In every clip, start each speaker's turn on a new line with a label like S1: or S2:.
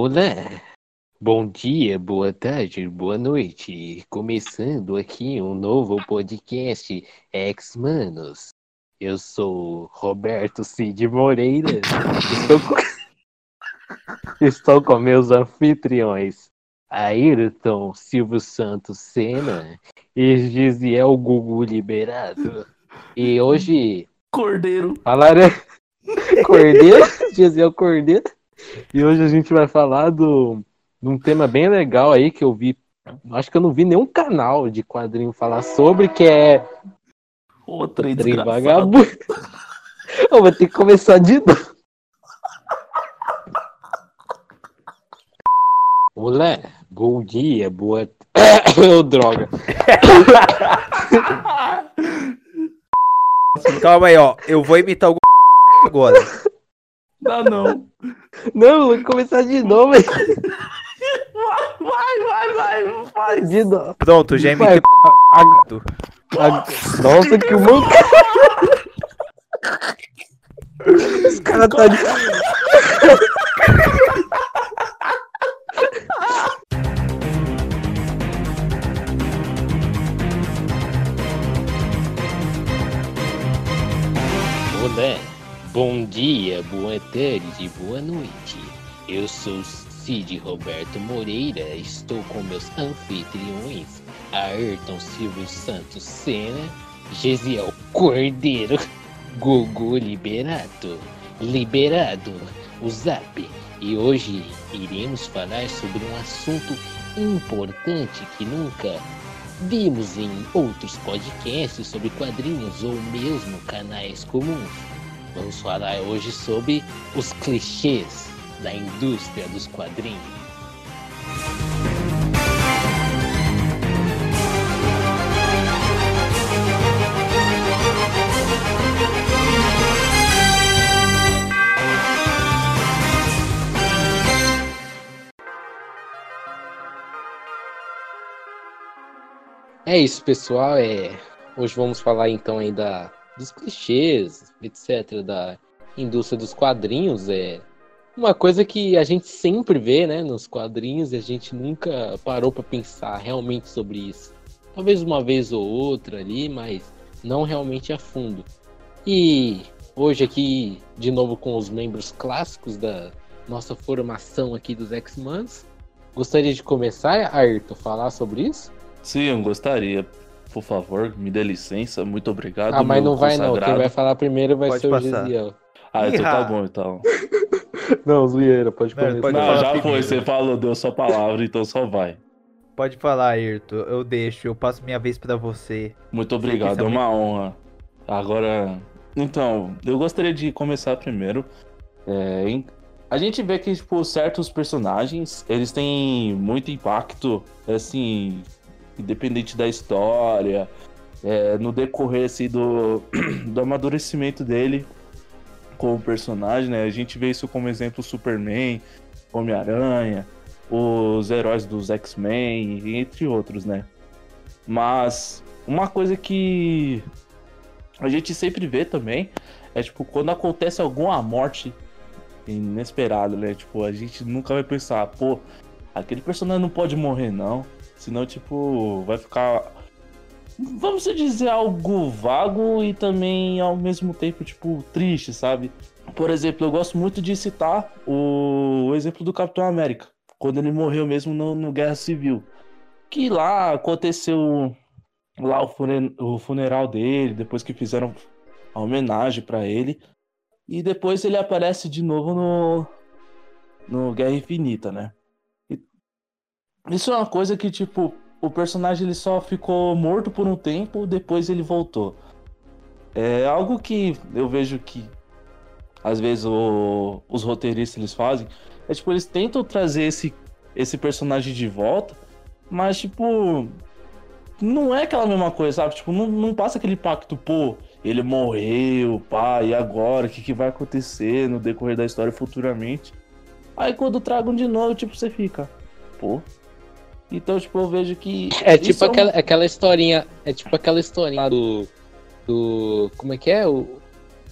S1: Olá, bom dia, boa tarde, boa noite. Começando aqui um novo podcast Ex-Manos. Eu sou Roberto Cid Moreira. Estou com... Estou com meus anfitriões Ayrton Silvio Santos Senna e Gisiel Gugu Liberado. E hoje
S2: Cordeiro.
S1: falarei Cordeiro, Gisiel Cordeiro. E hoje a gente vai falar do, de um tema bem legal aí que eu vi. Acho que eu não vi nenhum canal de quadrinho falar sobre, que é
S2: Ô, trem.
S1: Vagabundo. Eu vou ter que começar de novo. Olá, bom dia, boa. Ô, droga.
S3: Calma aí, ó. Eu vou imitar o agora.
S2: Dá não.
S1: Não, vou começar de novo.
S2: Vai, vai, vai, vai.
S1: De novo.
S3: Pronto, já
S1: Vai,
S3: imitei.
S1: a- a- Nossa, que mancada. Os caras tá de... Olá, bom dia, boa tarde, boa noite. Eu sou Cid Roberto Moreira, estou com meus anfitriões Ayrton Silvio Santos Senna, Gesiel Cordeiro, Gugu Liberato, Liberado, o Zap. E hoje iremos falar sobre um assunto importante que nunca vimos em outros podcasts sobre quadrinhos ou mesmo canais comuns. Vamos falar hoje sobre os clichês da indústria dos quadrinhos. É isso, pessoal. É... Hoje vamos falar então ainda dos clichês, etc., da indústria dos quadrinhos. É uma coisa que a gente sempre vê né, nos quadrinhos e a gente nunca parou para pensar realmente sobre isso. Talvez uma vez ou outra ali, mas não realmente a fundo. E hoje aqui, de novo com os membros clássicos da nossa formação aqui dos X-Mans. Gostaria de começar, Ayrton, falar sobre isso?
S2: Sim, gostaria. Por favor, me dê licença. Muito obrigado.
S1: Ah, mas
S2: meu
S1: não vai não. Quem
S2: consagrado.
S1: vai falar primeiro vai
S3: Pode
S1: ser o
S3: passar.
S1: Gisiel.
S2: Ah, então tá bom, então.
S1: Não, zoeira, pode
S3: Não,
S1: começar.
S3: pode
S2: Não, já foi,
S3: primeiro.
S2: você falou, deu sua palavra, então só vai.
S3: Pode falar, Ayrton. Eu deixo. Eu passo minha vez pra você.
S2: Muito obrigado,
S3: é
S2: é uma honra. Agora, então, eu gostaria de começar primeiro. É, em- a gente vê que, tipo, certos personagens, eles têm muito impacto, assim, independente da história, é, no decorrer, assim, do, do amadurecimento dele como personagem, né? A gente vê isso como exemplo Superman, Homem-Aranha, os heróis dos X-Men, entre outros, né? Mas uma coisa que a gente sempre vê também é tipo quando acontece alguma morte inesperada, né? Tipo, a gente nunca vai pensar, pô, aquele personagem não pode morrer não, senão tipo vai ficar vamos dizer algo vago e também ao mesmo tempo tipo triste, sabe? Por exemplo, eu gosto muito de citar o, o exemplo do Capitão América, quando ele morreu mesmo no, no Guerra Civil. Que lá aconteceu lá o, fune- o funeral dele, depois que fizeram a homenagem pra ele. E depois ele aparece de novo no, no Guerra Infinita, né? Isso é uma coisa que, tipo, o personagem ele só ficou morto por um tempo, depois ele voltou. É algo que eu vejo que às vezes o- os roteiristas eles fazem, é tipo, eles tentam trazer esse, esse personagem de volta, mas tipo, não é aquela mesma coisa, sabe? Tipo, não, não passa aquele impacto, pô, ele morreu, pá, e agora? O que, que vai acontecer no decorrer da história futuramente? Aí quando tragam de novo, tipo, você fica, pô. Então, tipo, eu vejo que.
S1: É tipo
S2: um-
S1: aquela, aquela historinha. É tipo aquela historinha lá do. Do. Como é que é? O,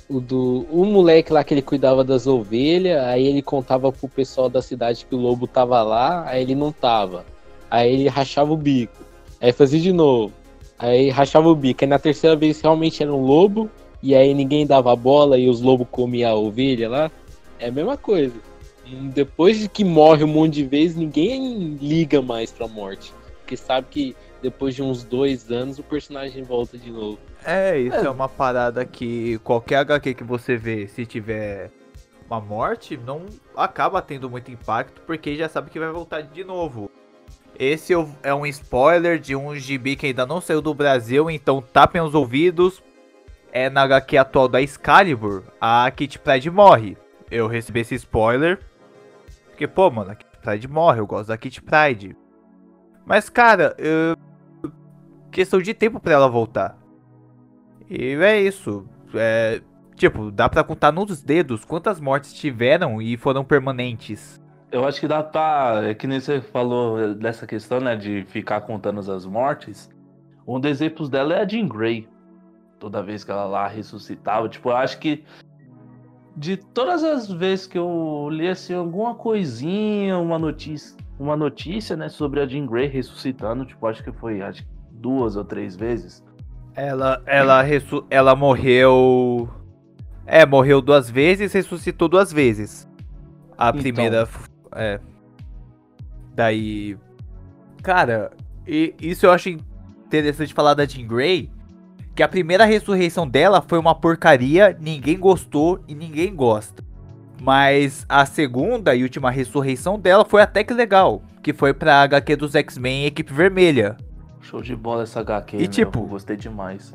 S1: o do o moleque lá que ele cuidava das ovelhas, aí ele contava pro pessoal da cidade que o lobo tava lá, aí ele não tava. Aí ele rachava o bico. Aí fazia de novo. Aí rachava o bico. Aí na terceira vez realmente era um lobo, e aí ninguém dava bola e os lobos comiam a ovelha lá. É a mesma coisa. Depois de que morre um monte de vezes, ninguém liga mais pra morte. Porque sabe que depois de uns dois anos o personagem volta de novo.
S3: É, isso é. é uma parada que qualquer HQ que você vê, se tiver uma morte, não acaba tendo muito impacto, porque já sabe que vai voltar de novo. Esse é um spoiler de um gibi que ainda não saiu do Brasil, então tapem os ouvidos. É na HQ atual da Excalibur, a Kit Pride morre. Eu recebi esse spoiler. Porque, pô, mano, a Kit Pride morre, eu gosto da Kit Pride. Mas, cara, eu... questão de tempo para ela voltar. E é isso. É, tipo, dá pra contar nos dedos quantas mortes tiveram e foram permanentes.
S2: Eu acho que dá pra. É que nem você falou dessa questão, né? De ficar contando as mortes. Um dos exemplos dela é a Jean Grey. Toda vez que ela lá ressuscitava. Tipo, eu acho que. De todas as vezes que eu li assim, alguma coisinha, uma notícia, uma notícia, né, sobre a Jean Grey ressuscitando, tipo, acho que foi acho, duas ou três vezes.
S3: Ela, ela, ressu ela morreu. É, morreu duas vezes ressuscitou duas vezes. A então. primeira. É. Daí. Cara, e isso eu acho interessante falar da Jean Grey. Que a primeira ressurreição dela foi uma porcaria, ninguém gostou e ninguém gosta. Mas a segunda e última ressurreição dela foi até que legal. Que foi pra HQ dos X-Men Equipe Vermelha.
S2: Show de bola essa HQ,
S3: E meu, tipo,
S2: gostei demais.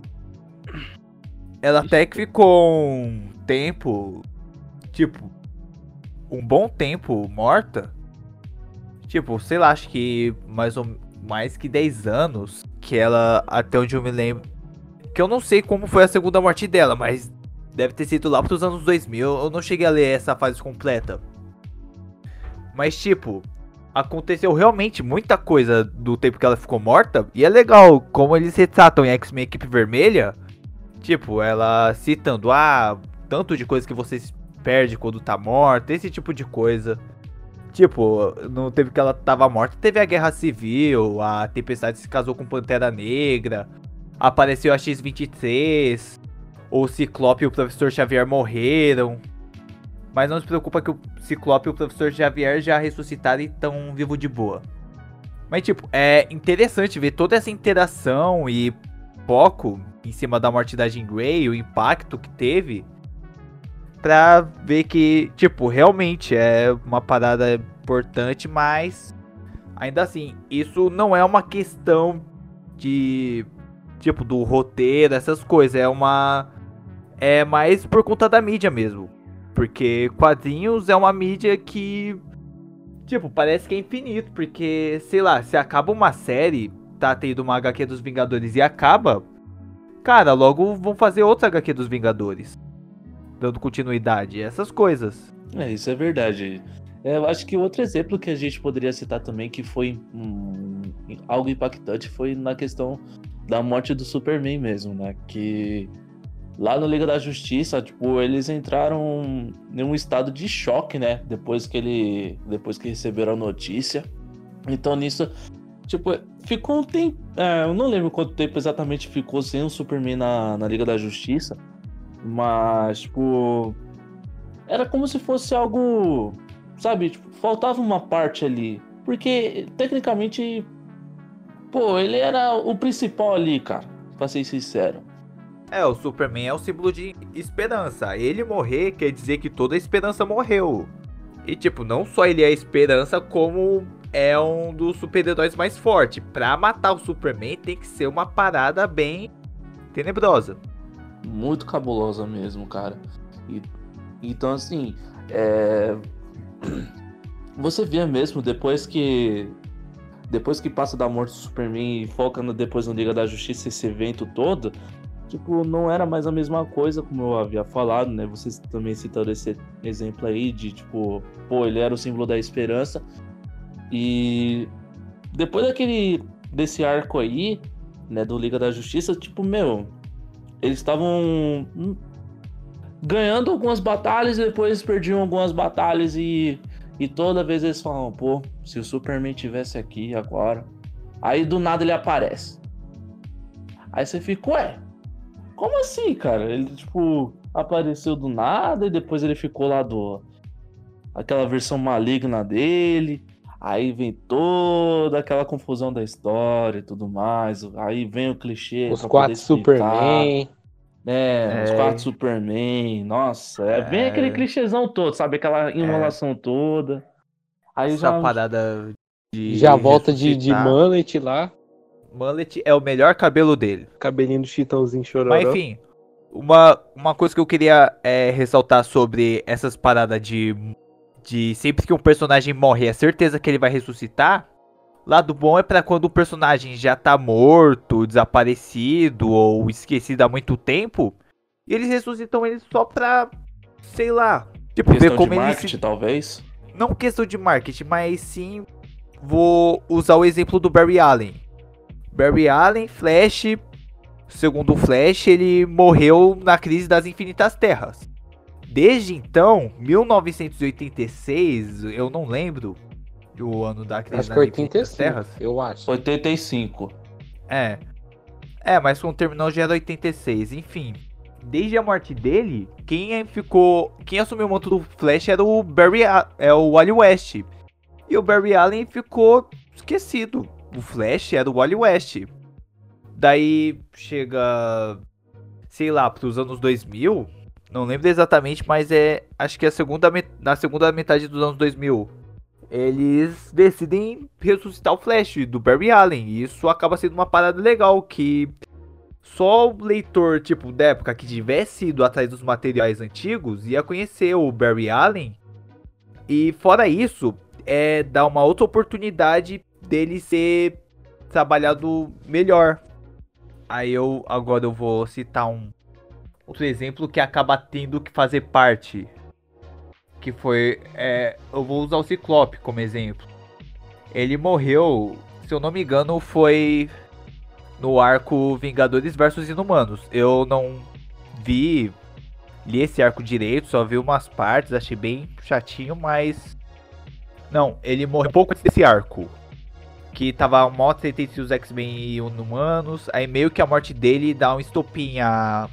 S3: Ela até que ficou um tempo, tipo, um bom tempo morta. Tipo, sei lá, acho que mais ou mais que 10 anos que ela, até onde eu me lembro, que eu não sei como foi a segunda morte dela, mas deve ter sido lá pros anos 2000. Eu não cheguei a ler essa fase completa. Mas tipo, aconteceu realmente muita coisa do tempo que ela ficou morta. E é legal como eles retratam em X-Men Equipe Vermelha. Tipo, ela citando, ah, tanto de coisa que você perde quando tá morta, esse tipo de coisa. Tipo, no tempo que ela tava morta, teve a Guerra Civil, a Tempestade se casou com Pantera Negra, apareceu a X-23, o Ciclope e o Professor Xavier morreram. Mas não se preocupa que o Ciclope e o Professor Xavier já ressuscitaram e estão vivos de boa. Mas, tipo, é interessante ver toda essa interação e foco em cima da morte da Jean Grey, o impacto que teve. Pra ver que, tipo, realmente é uma parada importante, mas ainda assim, isso não é uma questão de tipo do roteiro, essas coisas, é uma é mais por conta da mídia mesmo. Porque quadrinhos é uma mídia que. Tipo, parece que é infinito. Porque, sei lá, se acaba uma série, tá tendo uma HQ dos Vingadores e acaba. Cara, logo vão fazer outra HQ dos Vingadores. Dando continuidade, essas coisas.
S2: É, isso é verdade. É, eu acho que outro exemplo que a gente poderia citar também, que foi algo impactante, foi na questão da morte do Superman mesmo, né? Que lá no Liga da Justiça, tipo, eles entraram em um estado de choque, né? Depois que ele. Depois que receberam a notícia. Então nisso, tipo, ficou um tempo. É, eu não lembro quanto tempo exatamente ficou sem o Superman na, na Liga da Justiça. Mas, tipo. Era como se fosse algo. Sabe, tipo, faltava uma parte ali. Porque, tecnicamente. Pô, ele era o principal ali, cara. Pra ser sincero.
S3: É, o Superman é o símbolo de esperança. Ele morrer quer dizer que toda a esperança morreu. E tipo, não só ele é a esperança, como é um dos super-heróis mais fortes. Pra matar o Superman tem que ser uma parada bem tenebrosa.
S2: Muito cabulosa mesmo, cara. E, então assim, é... você vê mesmo depois que depois que passa da morte do Superman e foca no, depois no Liga da Justiça esse evento todo, tipo, não era mais a mesma coisa, como eu havia falado, né? Vocês também citaram esse exemplo aí de, tipo, pô, ele era o símbolo da esperança. E depois daquele desse arco aí, né, do Liga da Justiça, tipo, meu, eles estavam ganhando algumas batalhas e depois perdiam algumas batalhas e, e toda vez eles falam, pô, se o Superman tivesse aqui agora. Aí do nada ele aparece. Aí você fica, ué, como assim, cara? Ele, tipo, apareceu do nada e depois ele ficou lá do. aquela versão maligna dele. Aí vem toda aquela confusão da história e tudo mais. Aí vem o clichê.
S1: Os quatro
S2: poder explicar. É, os
S3: É.
S2: quatro Superman. Nossa, é, bem
S3: É.
S2: aquele clichêzão todo, sabe? Aquela enrolação toda. Aí
S3: Essa
S2: já.
S3: parada de.
S1: Já volta de, de mullet lá.
S3: Mullet é o melhor cabelo dele.
S4: Cabelinho do Chitãozinho chororó.
S3: Mas enfim, uma, uma coisa que eu queria é, ressaltar sobre essas paradas de, de sempre que um personagem morre, é certeza que ele vai ressuscitar. Lado bom é pra quando o personagem já tá morto, desaparecido ou esquecido há muito tempo. E eles ressuscitam ele só pra, sei lá, tipo, ver
S2: Questão de
S3: como ele
S2: marketing,
S3: se...
S2: talvez.
S3: Não questão de marketing, mas sim vou usar o exemplo do Barry Allen. Barry Allen, Flash, segundo o Flash, ele morreu na crise das infinitas terras. Desde então, 1986, eu não lembro o ano da crise
S1: Acho que
S3: das infinitas
S1: 85,
S3: terras.
S1: eu acho.
S2: 85.
S3: É. É, mas quando terminou já era 86, enfim. Desde a morte dele, quem ficou. Quem assumiu o manto do Flash era o Barry é o Wally West. E o Barry Allen ficou esquecido. O Flash era o Wally West. Daí chega. Sei lá, pros anos 2000. Não lembro exatamente, mas é. Acho que é a segunda, met- na segunda metade dos anos 2000 eles decidem ressuscitar o Flash do Barry Allen. E isso acaba sendo uma parada legal que só o leitor, tipo, da época que tivesse ido atrás dos materiais antigos ia conhecer o Barry Allen. E fora isso, é dar uma outra oportunidade dele ser trabalhado melhor. Aí eu agora eu vou citar um outro exemplo que acaba tendo que fazer parte que foi. é, eu vou usar o Ciclope como exemplo. Ele morreu, se eu não me engano, foi no arco Vingadores versus Inumanos. Eu não vi, li esse arco direito, só vi umas partes, achei bem chatinho, mas. Não, ele morreu um pouco antes desse arco. Que tava mó treta entre os X-Men e Inumanos. Aí meio que a morte dele dá um estopim a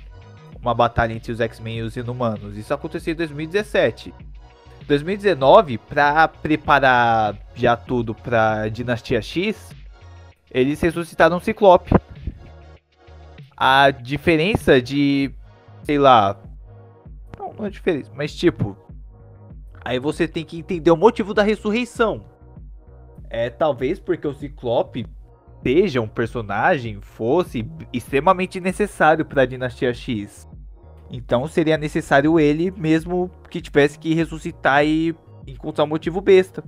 S3: uma batalha entre os X-Men e os Inumanos. Isso aconteceu em 2017. 2019, pra preparar já tudo pra Dinastia X, eles ressuscitaram o Ciclope. A diferença de, sei lá, não, não é diferença, mas tipo, aí você tem que entender o motivo da ressurreição. É talvez porque o Ciclope seja um personagem, fosse extremamente necessário pra Dinastia X. Então seria necessário ele mesmo que tivesse que ressuscitar e encontrar um motivo besta.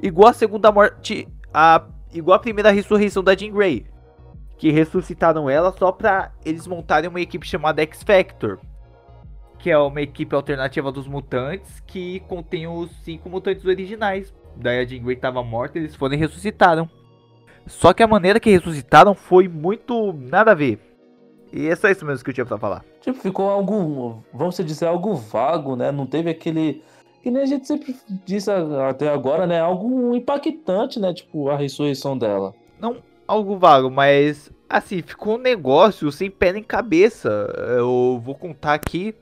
S3: Igual a segunda morte. A, igual a primeira ressurreição da Jean Grey. Que ressuscitaram ela só pra eles montarem uma equipe chamada X Factor. Que é uma equipe alternativa dos mutantes que contém os cinco mutantes originais. Daí a Jean Grey tava morta eles foram e ressuscitaram. Só que a maneira que ressuscitaram foi muito nada a ver. E é só isso mesmo que eu tinha pra falar.
S2: Tipo, ficou algo, vamos dizer, algo vago, né? Não teve aquele. Que nem a gente sempre disse até agora, né? Algo impactante, né? Tipo, a ressurreição dela.
S3: Não algo vago, mas assim, ficou um negócio sem pé nem cabeça. Eu vou contar aqui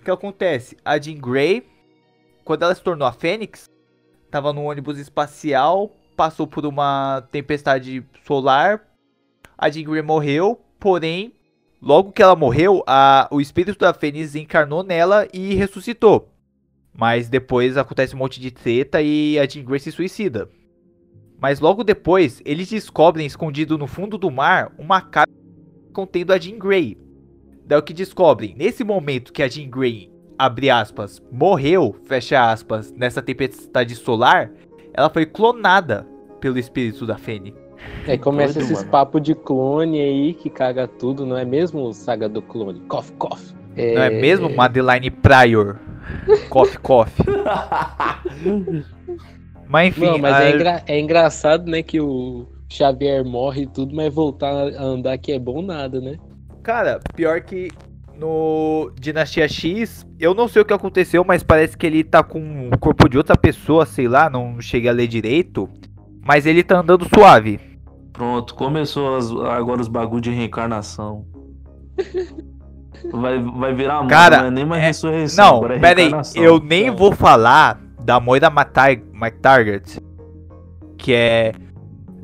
S3: o que acontece. A Jean Grey, quando ela se tornou a Fênix, tava no ônibus espacial, passou por uma tempestade solar. A Jean Grey morreu, porém, logo que ela morreu, a, o espírito da Fênix encarnou nela e ressuscitou. Mas depois acontece um monte de treta e a Jean Grey se suicida. Mas logo depois, eles descobrem escondido no fundo do mar uma caixa contendo a Jean Grey. Daí o que descobrem? Nesse momento que a Jean Grey, abre aspas, morreu, fecha aspas, nessa tempestade solar, ela foi clonada pelo espírito da Fênix.
S1: Aí começa
S2: Doido,
S1: esses papos de clone aí que caga tudo, não é mesmo, saga do clone? Cof, cof.
S3: Não é mesmo, Madeline Pryor? cof, cof. Mas enfim,
S1: Não, mas
S3: a-
S1: é, engra- é engraçado, né, que o Xavier morre e tudo, mas voltar a andar que é bom nada, né?
S3: Cara, pior que no Dinastia X, eu não sei o que aconteceu, mas parece que ele tá com o corpo de outra pessoa, sei lá, não cheguei a ler direito. Mas ele tá andando suave.
S2: Pronto, começou as- agora os bagulho de reencarnação. Vai, vai virar
S3: Cara,
S2: não é nem mais
S3: é-
S2: ressurreição.
S3: Não,
S2: é
S3: pera aí, eu nem vou falar da Moira Matar McTarget, que é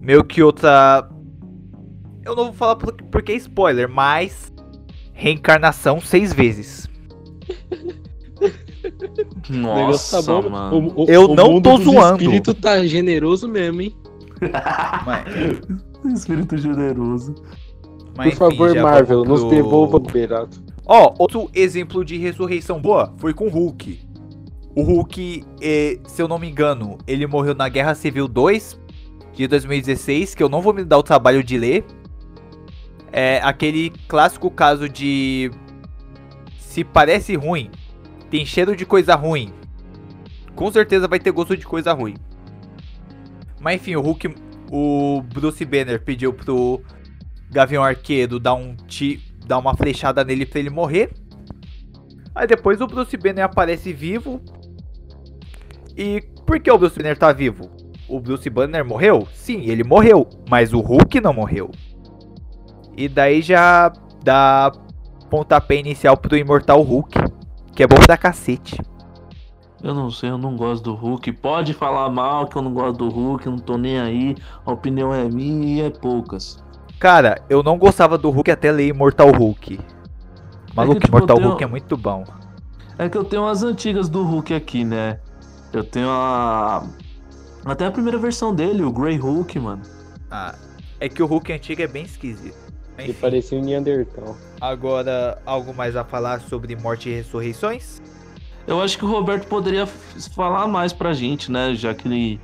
S3: meio que outra. Eu não vou falar por- porque é spoiler, mas reencarnação seis vezes.
S1: O negócio
S2: Nossa,
S1: tá bom.
S2: mano.
S1: O- o-
S3: Eu
S1: o
S3: não tô zoando.
S1: espírito tá generoso mesmo, hein?
S3: Mas,
S2: Espírito generoso.
S3: mas
S1: Por
S3: enfim,
S1: favor,
S3: já
S1: Marvel,
S3: vamos
S1: nos
S3: pro-
S1: devolva o Berato.
S3: Ó, outro exemplo de ressurreição boa foi com o Hulk. O Hulk, eh, se eu não me engano, ele morreu na Guerra Civil 2 de 2016, que eu não vou me dar o trabalho de ler. É aquele clássico caso de se parece ruim, tem cheiro de coisa ruim. Com certeza vai ter gosto de coisa ruim. Mas enfim, o Hulk, o Bruce Banner pediu pro Gavião Arqueiro dar um ti, dar uma flechada nele pra ele morrer. Aí depois o Bruce Banner aparece vivo. E por que o Bruce Banner tá vivo? O Bruce Banner morreu? Sim, ele morreu, mas o Hulk não morreu. E daí já dá pontapé inicial pro Imortal Hulk, que é bom pra cacete.
S2: Eu não sei, eu não gosto do Hulk. Pode falar mal que eu não gosto do Hulk, não tô nem aí. A opinião é minha e é poucas.
S3: Cara, eu não gostava do Hulk até ler Imortal Hulk. Maluco,
S2: tipo,
S3: Imortal
S2: eu tenho-
S3: Hulk é muito bom.
S2: É que eu tenho as antigas do Hulk aqui, né? Eu tenho a. Até a primeira versão dele, o Grey Hulk, mano.
S3: Ah, é que o Hulk antigo é bem esquisito.
S1: Ele
S3: Enfim.
S1: parecia um Neandertal.
S3: Agora, algo mais a falar sobre morte e ressurreições?
S2: Eu acho que o Roberto poderia falar mais pra gente, né? Já que ele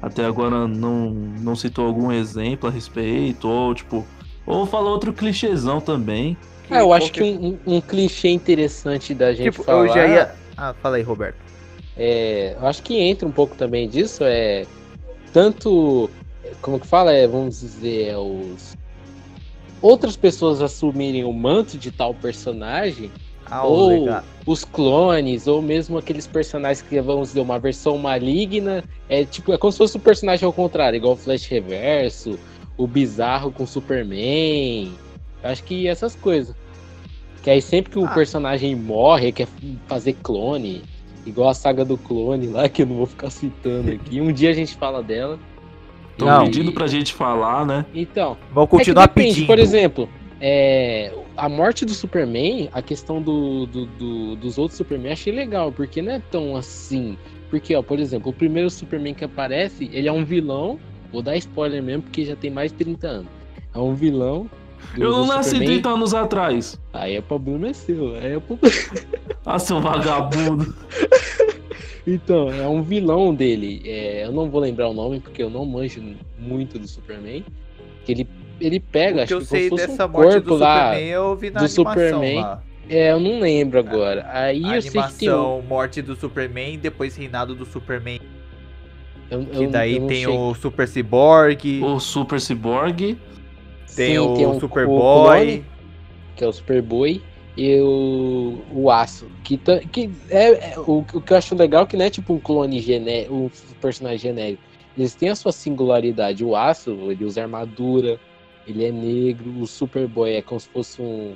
S2: até agora não, não citou algum exemplo a respeito, ou tipo. Ou falou outro clichêzão também.
S1: Ah, eu acho que um, um- um clichê interessante da gente
S3: Tipo,
S1: falar.
S3: eu já ia. Ah, fala aí, Roberto.
S1: É, eu acho que entra um pouco também disso, é tanto, como que fala, é, vamos dizer, é os outras pessoas assumirem o manto de tal personagem,
S3: Ah,
S1: ou
S3: legal.
S1: os clones, ou mesmo aqueles personagens que vamos dizer uma versão maligna, é tipo, é como se fosse o personagem ao contrário, igual o Flash Reverso, o Bizarro com Superman, eu acho que essas coisas. Que aí sempre que o
S3: Ah.
S1: personagem morre, quer fazer clone, igual a saga do clone lá, que eu não vou ficar citando aqui. Um dia a gente fala dela.
S2: Estão pedindo pra gente falar, né?
S1: Então,
S3: Vamos
S1: é que
S3: continuar
S1: depende,
S3: pedindo.
S1: por exemplo, é, a morte do Superman, a questão do, do- do- dos outros Superman, achei legal, porque não é tão assim. Porque, ó, por exemplo, o primeiro Superman que aparece, ele é um vilão. Vou dar spoiler mesmo, porque já tem mais de 30 anos. É um vilão. do-
S2: Eu não nasci
S1: Superman.
S2: 30 anos atrás.
S1: Aí é problema é seu. Aí é problema
S2: Ah, seu vagabundo.
S1: Então, é um vilão dele. É, eu não vou lembrar o nome porque eu não manjo muito do Superman. Que ele, ele pega,
S3: O
S1: acho
S3: que eu
S1: que
S3: sei dessa
S1: um
S3: morte do
S1: lá.
S3: Superman eu vi na
S1: do
S3: animação
S1: Superman.
S3: lá.
S1: É, eu não lembro agora. Aí
S3: A
S1: eu sei que tem um.
S3: animação Morte do Superman, depois Reinado do Superman.
S1: Eu,
S3: Que
S1: eu-
S3: daí
S1: eu não
S3: tem
S1: sei.
S3: o Super Cyborg,
S2: O Super Cyborg.
S3: tem
S1: Sim,
S3: o
S1: tem um-
S3: Superboy.
S1: o clone, que é o Superboy, e o, o Aço. Que, que é, é- o, o que eu acho legal é que não é tipo um clone genérico, um personagem genérico. Eles têm a sua singularidade. O Aço, ele usa armadura, ele é negro. O Superboy é como se fosse um,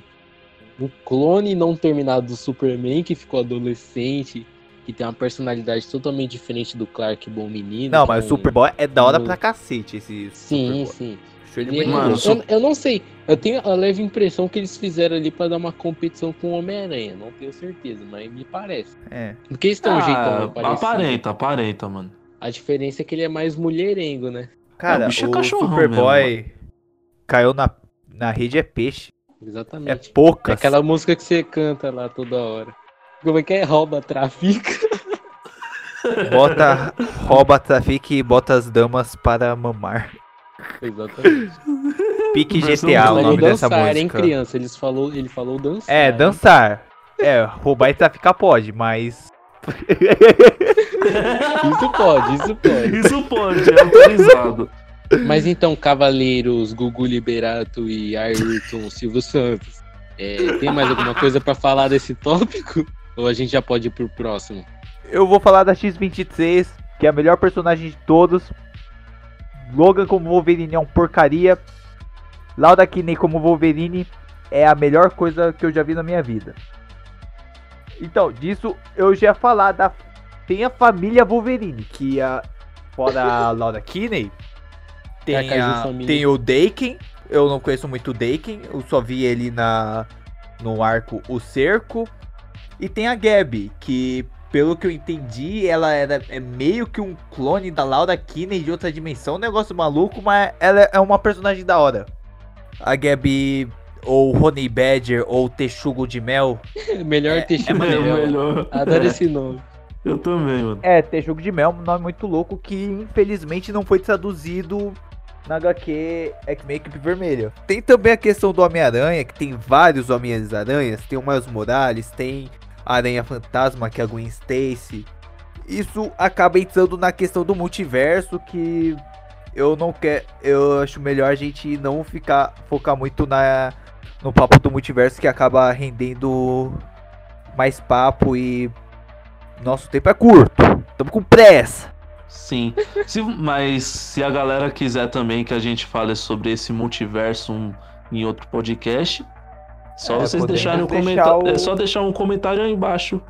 S1: um clone não terminado do Superman que ficou adolescente, que tem uma personalidade totalmente diferente do Clark Bom Menino.
S3: Não,
S1: é
S3: mas o
S1: um-
S3: Superboy é da hora
S1: um-
S3: pra cacete esse
S1: Sim,
S3: Superboy.
S1: sim. Ele-
S3: bola.
S2: Mano,
S1: eu, eu não sei. Eu tenho a leve impressão que eles fizeram ali pra dar uma competição com o Homem-Aranha. Não tenho certeza, mas me parece.
S3: É.
S1: Porque eles um jeitão
S2: Ah,
S1: meio parecido.
S2: aparenta, aparenta, mano.
S1: A diferença é que ele é mais mulherengo, né?
S3: Cara,
S2: É, o é
S3: o Superboy caiu na, na rede é peixe. É
S1: Exatamente. É
S3: poucas.
S1: aquela música que você canta lá toda hora. Como é que é? Rouba, trafica.
S3: Bota, rouba, trafica e bota as damas para mamar.
S1: Exatamente.
S3: Pique GTA, o nome dessa
S1: dançar, hein,
S3: música.
S1: criança? Eles falou, ele falou dançar.
S3: É,
S1: hein?
S3: dançar. É, roubar e traficar pode, mas.
S1: Isso pode, isso pode.
S2: Isso pode, é autorizado.
S1: Mas então, Cavaleiros, Gugu Liberato e Ayrton Silvio Santos. É, tem mais alguma coisa pra falar desse tópico? Ou a gente já pode ir pro próximo?
S3: Eu vou falar da X-26, que é a melhor personagem de todos. Logan como Wolverine é um porcaria. Lauda Kinney como Wolverine é a melhor coisa que eu já vi na minha vida. Então, disso eu já ia falar da. Tem a família Wolverine, que a. Fora a Laura Kinney, tem,
S1: É a
S3: tem o Daken. Eu não conheço muito o Daken, eu só vi ele na no arco O Cerco. E tem a Gabi, que pelo que eu entendi, ela era é meio que um clone da Laura Kinney de outra dimensão, um negócio maluco, mas ela é uma personagem da hora. A Gabi, ou Honey Badger, ou Texugo de Mel.
S1: Melhor
S3: É,
S1: ter
S3: é maneiro.
S1: Mel.
S2: melhor.
S1: Adoro esse nome.
S2: Eu também, mano.
S3: É, Texugo de Mel é um nome muito louco que infelizmente não foi traduzido na HQ X-Men Equipe Vermelha. Tem também a questão do Homem-Aranha, que tem vários Homens-Aranhas, tem o Miles Morales, tem a Aranha Fantasma, que é a Gwen Stacy. Isso acaba entrando na questão do multiverso, que eu não quero. Eu acho melhor a gente não ficar focar muito na no papo do multiverso, que acaba rendendo mais papo e nosso tempo é curto. Tamo com pressa.
S2: Sim. Se- mas se a galera quiser também que a gente fale sobre esse multiverso um- em outro podcast, só
S3: É,
S2: vocês deixarem um comentário.
S3: o-
S2: É só deixar um comentário aí embaixo.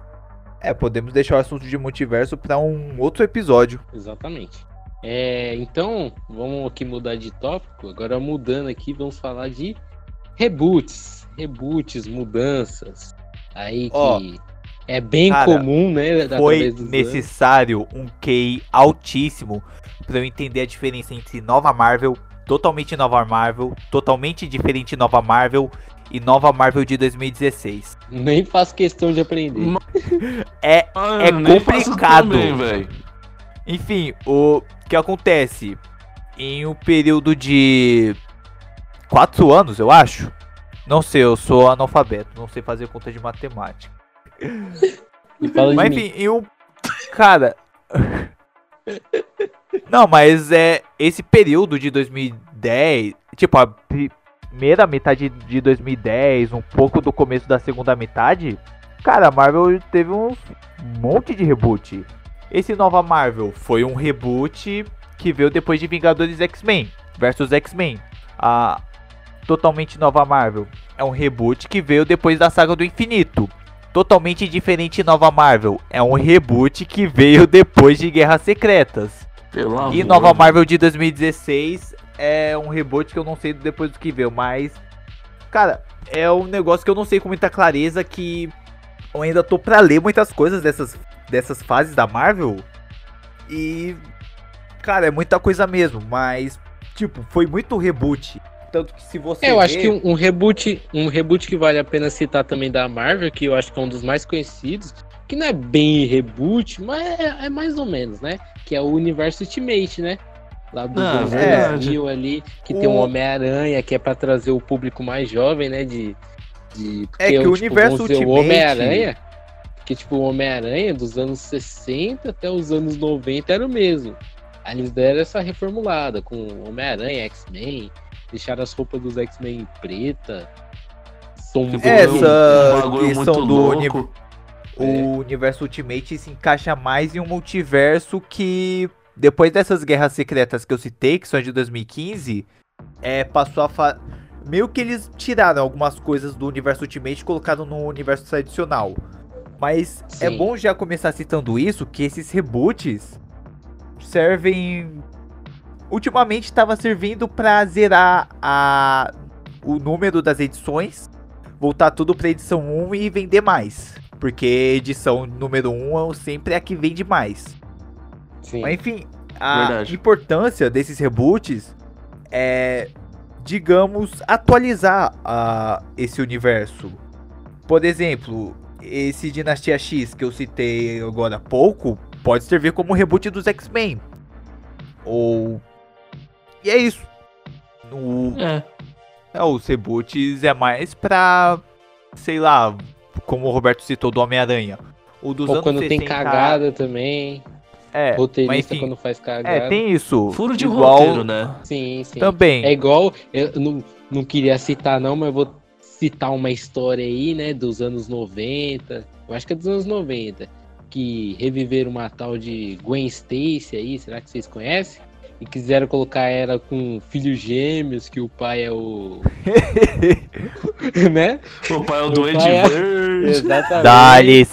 S3: É, podemos deixar o assunto de multiverso pra um outro episódio.
S1: Exatamente. É, então, vamos aqui mudar de tópico. Agora mudando aqui, vamos falar de reboots. Reboots, mudanças. Aí que
S3: Ó,
S1: é bem
S3: cara,
S1: comum, né?
S3: Foi
S1: dos anos.
S3: necessário um QI altíssimo pra eu entender a diferença entre nova Marvel, totalmente nova Marvel, totalmente diferente nova Marvel e nova Marvel de 2016.
S1: Nem faço questão de aprender.
S3: É,
S2: Ah,
S3: É complicado.
S2: também, velho.
S3: enfim, o que acontece em um período de quatro anos, eu acho. Não sei, eu sou analfabeto, não sei fazer conta de matemática.
S1: E
S3: Mas enfim, eu. Cara. Não, mas é. Esse período de 2010. Tipo, a primeira metade de 2010, um pouco do começo da segunda metade. Cara, a Marvel teve um monte de reboot. Esse nova Marvel foi um reboot que veio depois de Vingadores X-Men versus X-Men. A totalmente nova Marvel é um reboot que veio depois da saga do infinito totalmente diferente Nova Marvel. É um reboot que veio depois de Guerras Secretas.
S2: Pelo.
S3: E Nova Marvel de 2016 é um reboot que eu não sei depois do que veio, mas. Cara, é um negócio que eu não sei com muita clareza que eu ainda tô pra ler muitas coisas dessas, dessas fases da Marvel. E. Cara, é muita coisa mesmo, mas. Tipo, foi muito reboot. Tanto que se você.
S1: É, eu acho
S3: ver-
S1: que um, um reboot, um reboot que vale a pena citar também da Marvel, que eu acho que é um dos mais conhecidos, que não é bem reboot, mas é, é mais ou menos, né? Que é o Universo Ultimate, né? Lá dos
S2: Ah,
S1: anos
S3: verdade.
S1: 2000 ali, que tem um
S3: O-
S1: Homem-Aranha, que é pra trazer o público mais jovem, né? De, de
S3: É que o Universo
S1: vamos dizer, o
S3: Ultimate-
S1: Homem-Aranha, que tipo, o Homem-Aranha dos anos 60 até os anos 90 era o mesmo. Aí eles deram essa reformulada com Homem-Aranha, X-Men, deixaram as roupas dos X-Men preta, sombrio.
S3: Essa
S2: um muito
S3: do
S2: louco.
S3: O universo Ultimate se encaixa mais em um multiverso que, depois dessas guerras secretas que eu citei, que são de 2015, é, passou a fa... Meio que eles tiraram algumas coisas do universo Ultimate e colocaram no universo tradicional. Mas é
S1: Sim.
S3: bom já começar citando isso, que esses reboots servem... Ultimamente estava servindo pra zerar a... o número das edições, voltar tudo pra edição 1 e vender mais. Porque edição número 1 sempre é a que vende mais.
S1: Sim.
S3: Mas enfim, a
S2: Verdade.
S3: importância desses reboots é, digamos, atualizar a, esse universo. Por exemplo, esse Dinastia X que eu citei agora há pouco pode servir como reboot dos X-Men. Ou. E é isso. O,
S2: É.
S3: é, os reboots é mais pra. Sei lá, como o Roberto citou do Homem-Aranha. O dos
S1: Ou
S3: anos
S1: quando tem
S3: 60,
S1: cagada também.
S3: É,
S1: roteirista
S3: mas enfim,
S1: quando faz cagada.
S3: é, tem isso.
S2: Furo de
S3: igual
S2: roteiro, né?
S1: Sim, sim.
S3: Também.
S1: É igual, eu não, não queria citar não, mas eu vou citar uma história aí, né, dos anos 90, eu acho que é dos anos 90, que reviveram uma tal de Gwen Stacy aí, será que vocês conhecem? E quiseram colocar ela com filhos gêmeos, que o pai é o. né?
S2: O pai é o,
S1: O
S2: Duende
S1: é-
S2: Verde.
S1: Exatamente.
S3: Dali.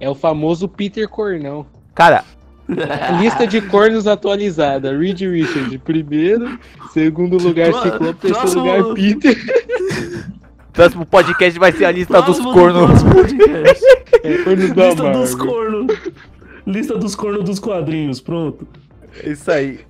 S1: É o famoso Peter Cornão.
S3: Cara,
S1: Lista de cornos atualizada. Reed Richard, primeiro. Segundo lugar, Ciclope. Terceiro
S2: próximo-
S1: lugar, Peter.
S3: próximo podcast vai ser a lista dos
S2: Próximo do
S3: cornos.
S2: podcast.
S1: É, cornos da
S2: Lista dos cornos. Lista dos cornos dos quadrinhos, pronto.
S3: Isso aí.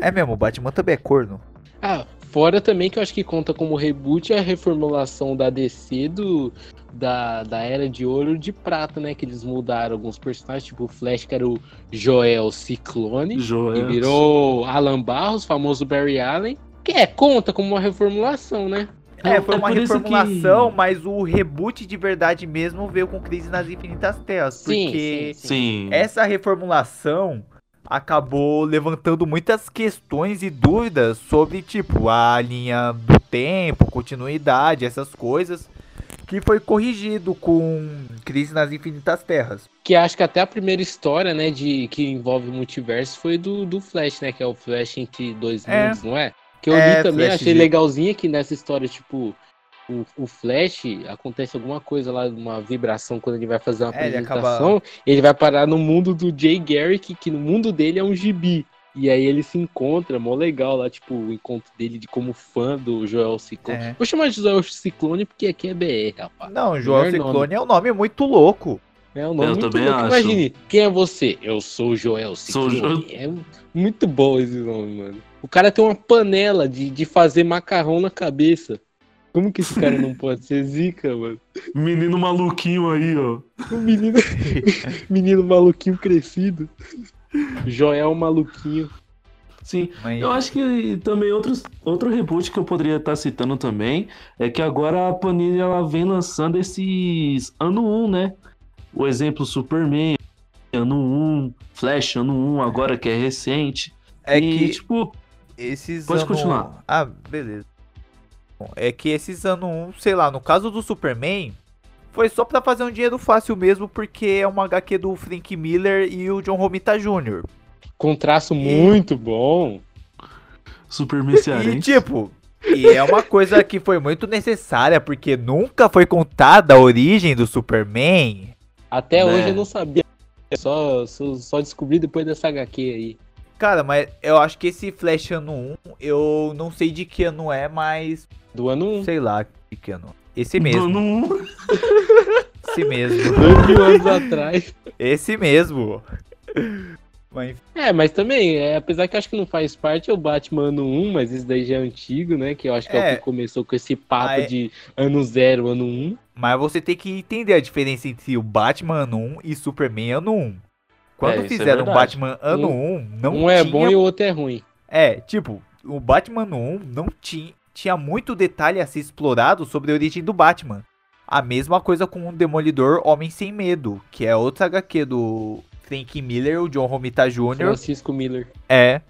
S3: É mesmo, o Batman também é corno.
S1: Ah, fora também que eu acho que conta como reboot a reformulação da DC do, da, da Era de Ouro de Prata, né? Que eles mudaram alguns personagens, tipo o Flash, que era o Joel Ciclone,
S2: Joel.
S1: e virou Alan Barros, famoso Barry Allen. Que é, conta como uma reformulação, né?
S3: É, foi uma
S2: por isso
S3: reformulação,
S2: que-
S3: mas o reboot de verdade mesmo veio com Crise nas Infinitas Terras.
S1: Sim,
S3: porque
S1: sim. Sim.
S3: essa reformulação acabou levantando muitas questões e dúvidas sobre, tipo, a linha do tempo, continuidade, essas coisas, que foi corrigido com Crise nas Infinitas Terras.
S1: Que acho que até a primeira história, né, de que envolve multiverso foi do, do Flash, né? Que é o Flash entre dois
S3: É.
S1: mundos, não é? Que eu
S3: É,
S1: li também,
S3: Flash
S1: achei
S3: de-
S1: legalzinha que nessa história, tipo, o, o Flash acontece alguma coisa lá, uma vibração quando ele vai fazer uma
S3: É, ele
S1: apresentação, ele vai parar no mundo do Jay Garrick, que no mundo dele é um gibi. E aí ele se encontra, mó legal lá, tipo, o encontro dele de como fã do Joel Ciclone.
S3: É.
S1: Vou chamar de Joel Ciclone porque aqui é BR, rapaz.
S3: Não, Joel
S1: Melhor nome.
S3: Ciclone é um nome muito louco.
S1: É um nome
S2: Eu
S1: muito
S2: também
S1: louco.
S2: acho.
S1: Imagine, quem é você? Eu sou o Joel
S2: Sou o
S1: Ciclone. É muito bom esse nome, mano. O cara tem uma panela de, de fazer macarrão na cabeça. Como que esse cara não pode ser zica, mano?
S2: Menino maluquinho aí, ó.
S1: Menino, menino maluquinho crescido. Joel maluquinho.
S2: Sim.
S3: Mas...
S2: Eu acho que também outros, outro reboot que eu poderia estar citando também é que agora a Panini ela vem lançando esses ano 1, né? O exemplo Superman, ano 1, Flash, ano 1, agora que é recente.
S3: É
S2: e,
S3: que
S2: tipo,
S3: esses
S2: Pode
S3: ano...
S2: continuar.
S3: Ah, beleza. Bom, É que esses ano 1, sei lá, no caso do Superman, foi só pra fazer um dinheiro fácil mesmo, porque é uma HQ do Frank Miller e o John Romita Jr.
S1: Com traço muito bom.
S2: Superman
S3: E
S2: cearense.
S3: tipo, e é uma coisa que foi muito necessária, porque nunca foi contada a origem do Superman.
S1: Até
S2: Né?
S1: hoje eu não sabia. Só, só, só descobri depois dessa HQ aí.
S3: Cara, mas eu acho que esse Flash ano 1, eu não sei de que ano é, mas
S1: Do ano 1.
S3: sei lá de que ano. Esse mesmo,
S2: Ano 1.
S3: esse mesmo,
S1: Dois mil anos atrás.
S3: esse mesmo. Mas
S1: É, mas também, é, apesar que eu acho que não faz parte, é o Batman ano 1, mas isso daí já é antigo, né? Que eu acho que é,
S3: É.
S1: o que começou com esse papo
S3: Aí-
S1: de ano 0, ano 1.
S3: Mas você tem que entender a diferença entre o Batman ano 1 e Superman ano 1. Quando
S2: É, é
S3: fizeram o
S2: verdade.
S3: Batman ano
S1: Um-
S3: 1, não
S1: um é
S3: tinha...
S1: bom e o outro é ruim.
S3: É, tipo, o Batman ano 1 não tinha, tinha muito detalhe a ser explorado sobre a origem do Batman. A mesma coisa com o Demolidor Homem Sem Medo, que é outra HQ do Frank Miller, o John Romita Jr.
S1: Francisco Miller.
S3: É.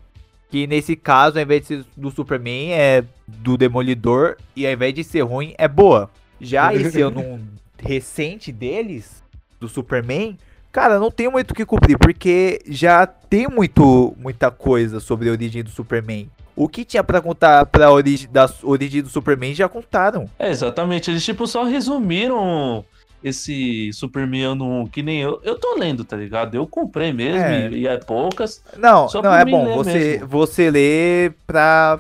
S3: Que nesse caso, ao invés de ser do Superman, é do Demolidor. E ao invés de ser ruim, é boa. Já esse ano recente deles, do Superman, cara, não tem muito o que cumprir. Porque já tem muito, muita coisa sobre a origem do Superman. O que tinha pra contar pra origem, da origem do Superman já contaram.
S2: É, exatamente. Eles, tipo, só resumiram esse Superman ano 1, que nem eu. Eu tô lendo, tá ligado? Eu comprei mesmo,
S3: É.
S2: e, e é poucas.
S3: Não,
S2: Só
S3: não é bom. Você,
S2: mesmo.
S3: você lê pra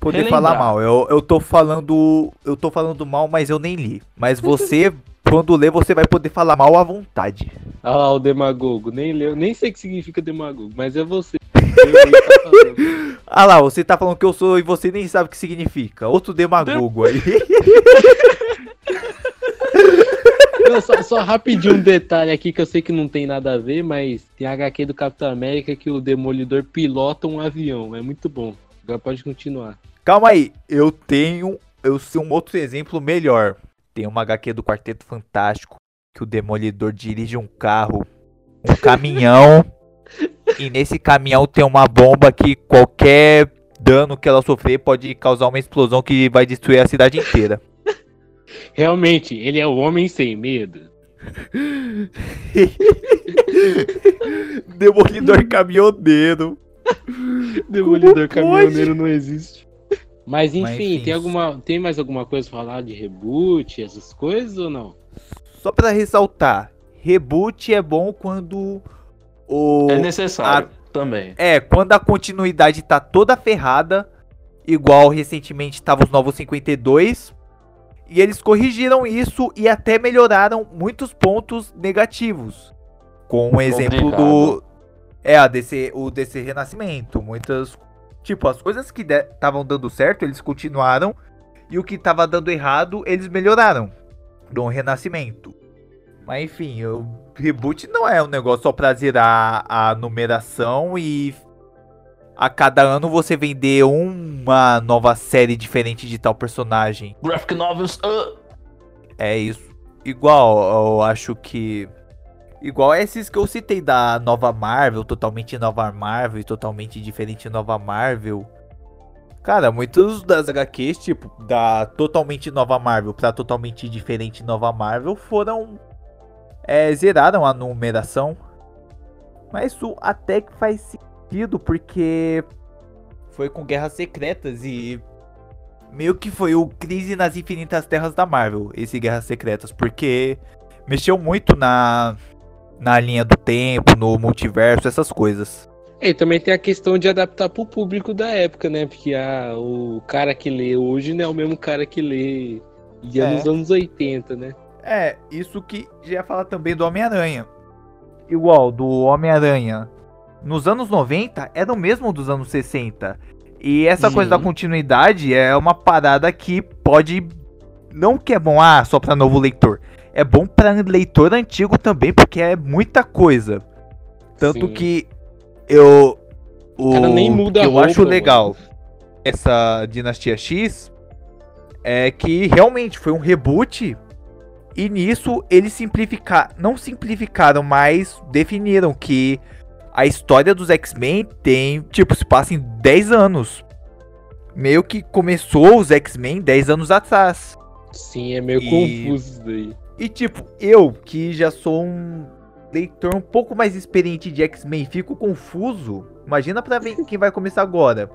S3: poder
S2: Relembrar.
S3: falar mal. Eu, eu tô falando. Eu tô falando mal, mas eu nem li. Mas você, quando lê, você vai poder falar mal à vontade.
S1: Lá o demagogo. Nem leu, nem sei o que significa demagogo, mas é você. Eu.
S3: Ah lá, você tá falando que eu sou e você nem sabe o que significa. Outro demagogo aí.
S1: Não, só, só rapidinho um detalhe aqui que eu sei que não tem nada a ver, mas tem a HQ do Capitão América que o Demolidor pilota um avião. É muito bom. Agora pode continuar.
S3: Calma aí, eu tenho. Eu sei um outro exemplo melhor. Tem uma HQ do Quarteto Fantástico que o Demolidor dirige um carro, um caminhão, e nesse caminhão tem uma bomba que qualquer dano que ela sofrer pode causar uma explosão que vai destruir a cidade inteira.
S1: Realmente, ele é o homem sem medo.
S3: Demolidor caminhoneiro.
S1: Demolidor caminhoneiro não existe. Mas
S3: Mas,
S1: enfim,
S3: enfim,
S1: tem, alguma, tem mais alguma coisa pra falar de reboot, essas coisas ou não?
S3: Só pra ressaltar, reboot é bom quando o
S2: É necessário também.
S3: É, quando a continuidade tá toda ferrada, igual recentemente tava os Novos 52, e eles corrigiram isso e até melhoraram muitos pontos negativos. Com o exemplo do é a DC, o DC Renascimento, muitas tipo as coisas que estavam dando certo, eles continuaram e o que tava dando errado, eles melhoraram do Renascimento. Mas enfim, o reboot não é um negócio só pra zerar a numeração e a cada ano você vender uma nova série diferente de tal personagem.
S2: Graphic novels. ah.
S3: É isso. Igual, eu acho que. Igual esses que eu citei da nova Marvel, totalmente nova Marvel e totalmente diferente nova Marvel. Cara, muitos das HQs, tipo, da totalmente nova Marvel pra totalmente diferente nova Marvel foram. É, zeraram a numeração. Mas isso até que faz sentido, porque foi com Guerras Secretas e meio que foi o Crise nas Infinitas Terras da Marvel, esse Guerras Secretas, porque mexeu muito na na linha do tempo, no multiverso, essas coisas.
S1: É, e também tem a questão de adaptar pro público da época, né? Porque ah, o cara que lê hoje não é o mesmo cara que lê ia
S3: É.
S1: nos anos 80, né?
S3: É, isso que já ia falar também do Homem-Aranha. Igual, do Homem-Aranha. Nos anos 90 era o mesmo dos anos 60. E essa coisa da continuidade é uma parada que pode. Não que é bom, ah, só pra novo leitor. É bom pra leitor antigo também, porque é muita coisa. Tanto
S1: Sim.
S3: que eu. O
S1: cara nem muda
S3: que eu acho
S1: roupa,
S3: legal essa Dinastia X é que realmente foi um reboot e nisso eles simplificaram, não simplificaram, mas definiram que a história dos X-Men tem, tipo, se passa em 10 anos. Meio que começou os X-Men 10 anos atrás.
S1: Sim, é meio
S3: E-
S1: confuso isso daí.
S3: E tipo, eu que já sou um leitor um pouco mais experiente de X-Men, fico confuso. Imagina pra ver quem vai começar agora.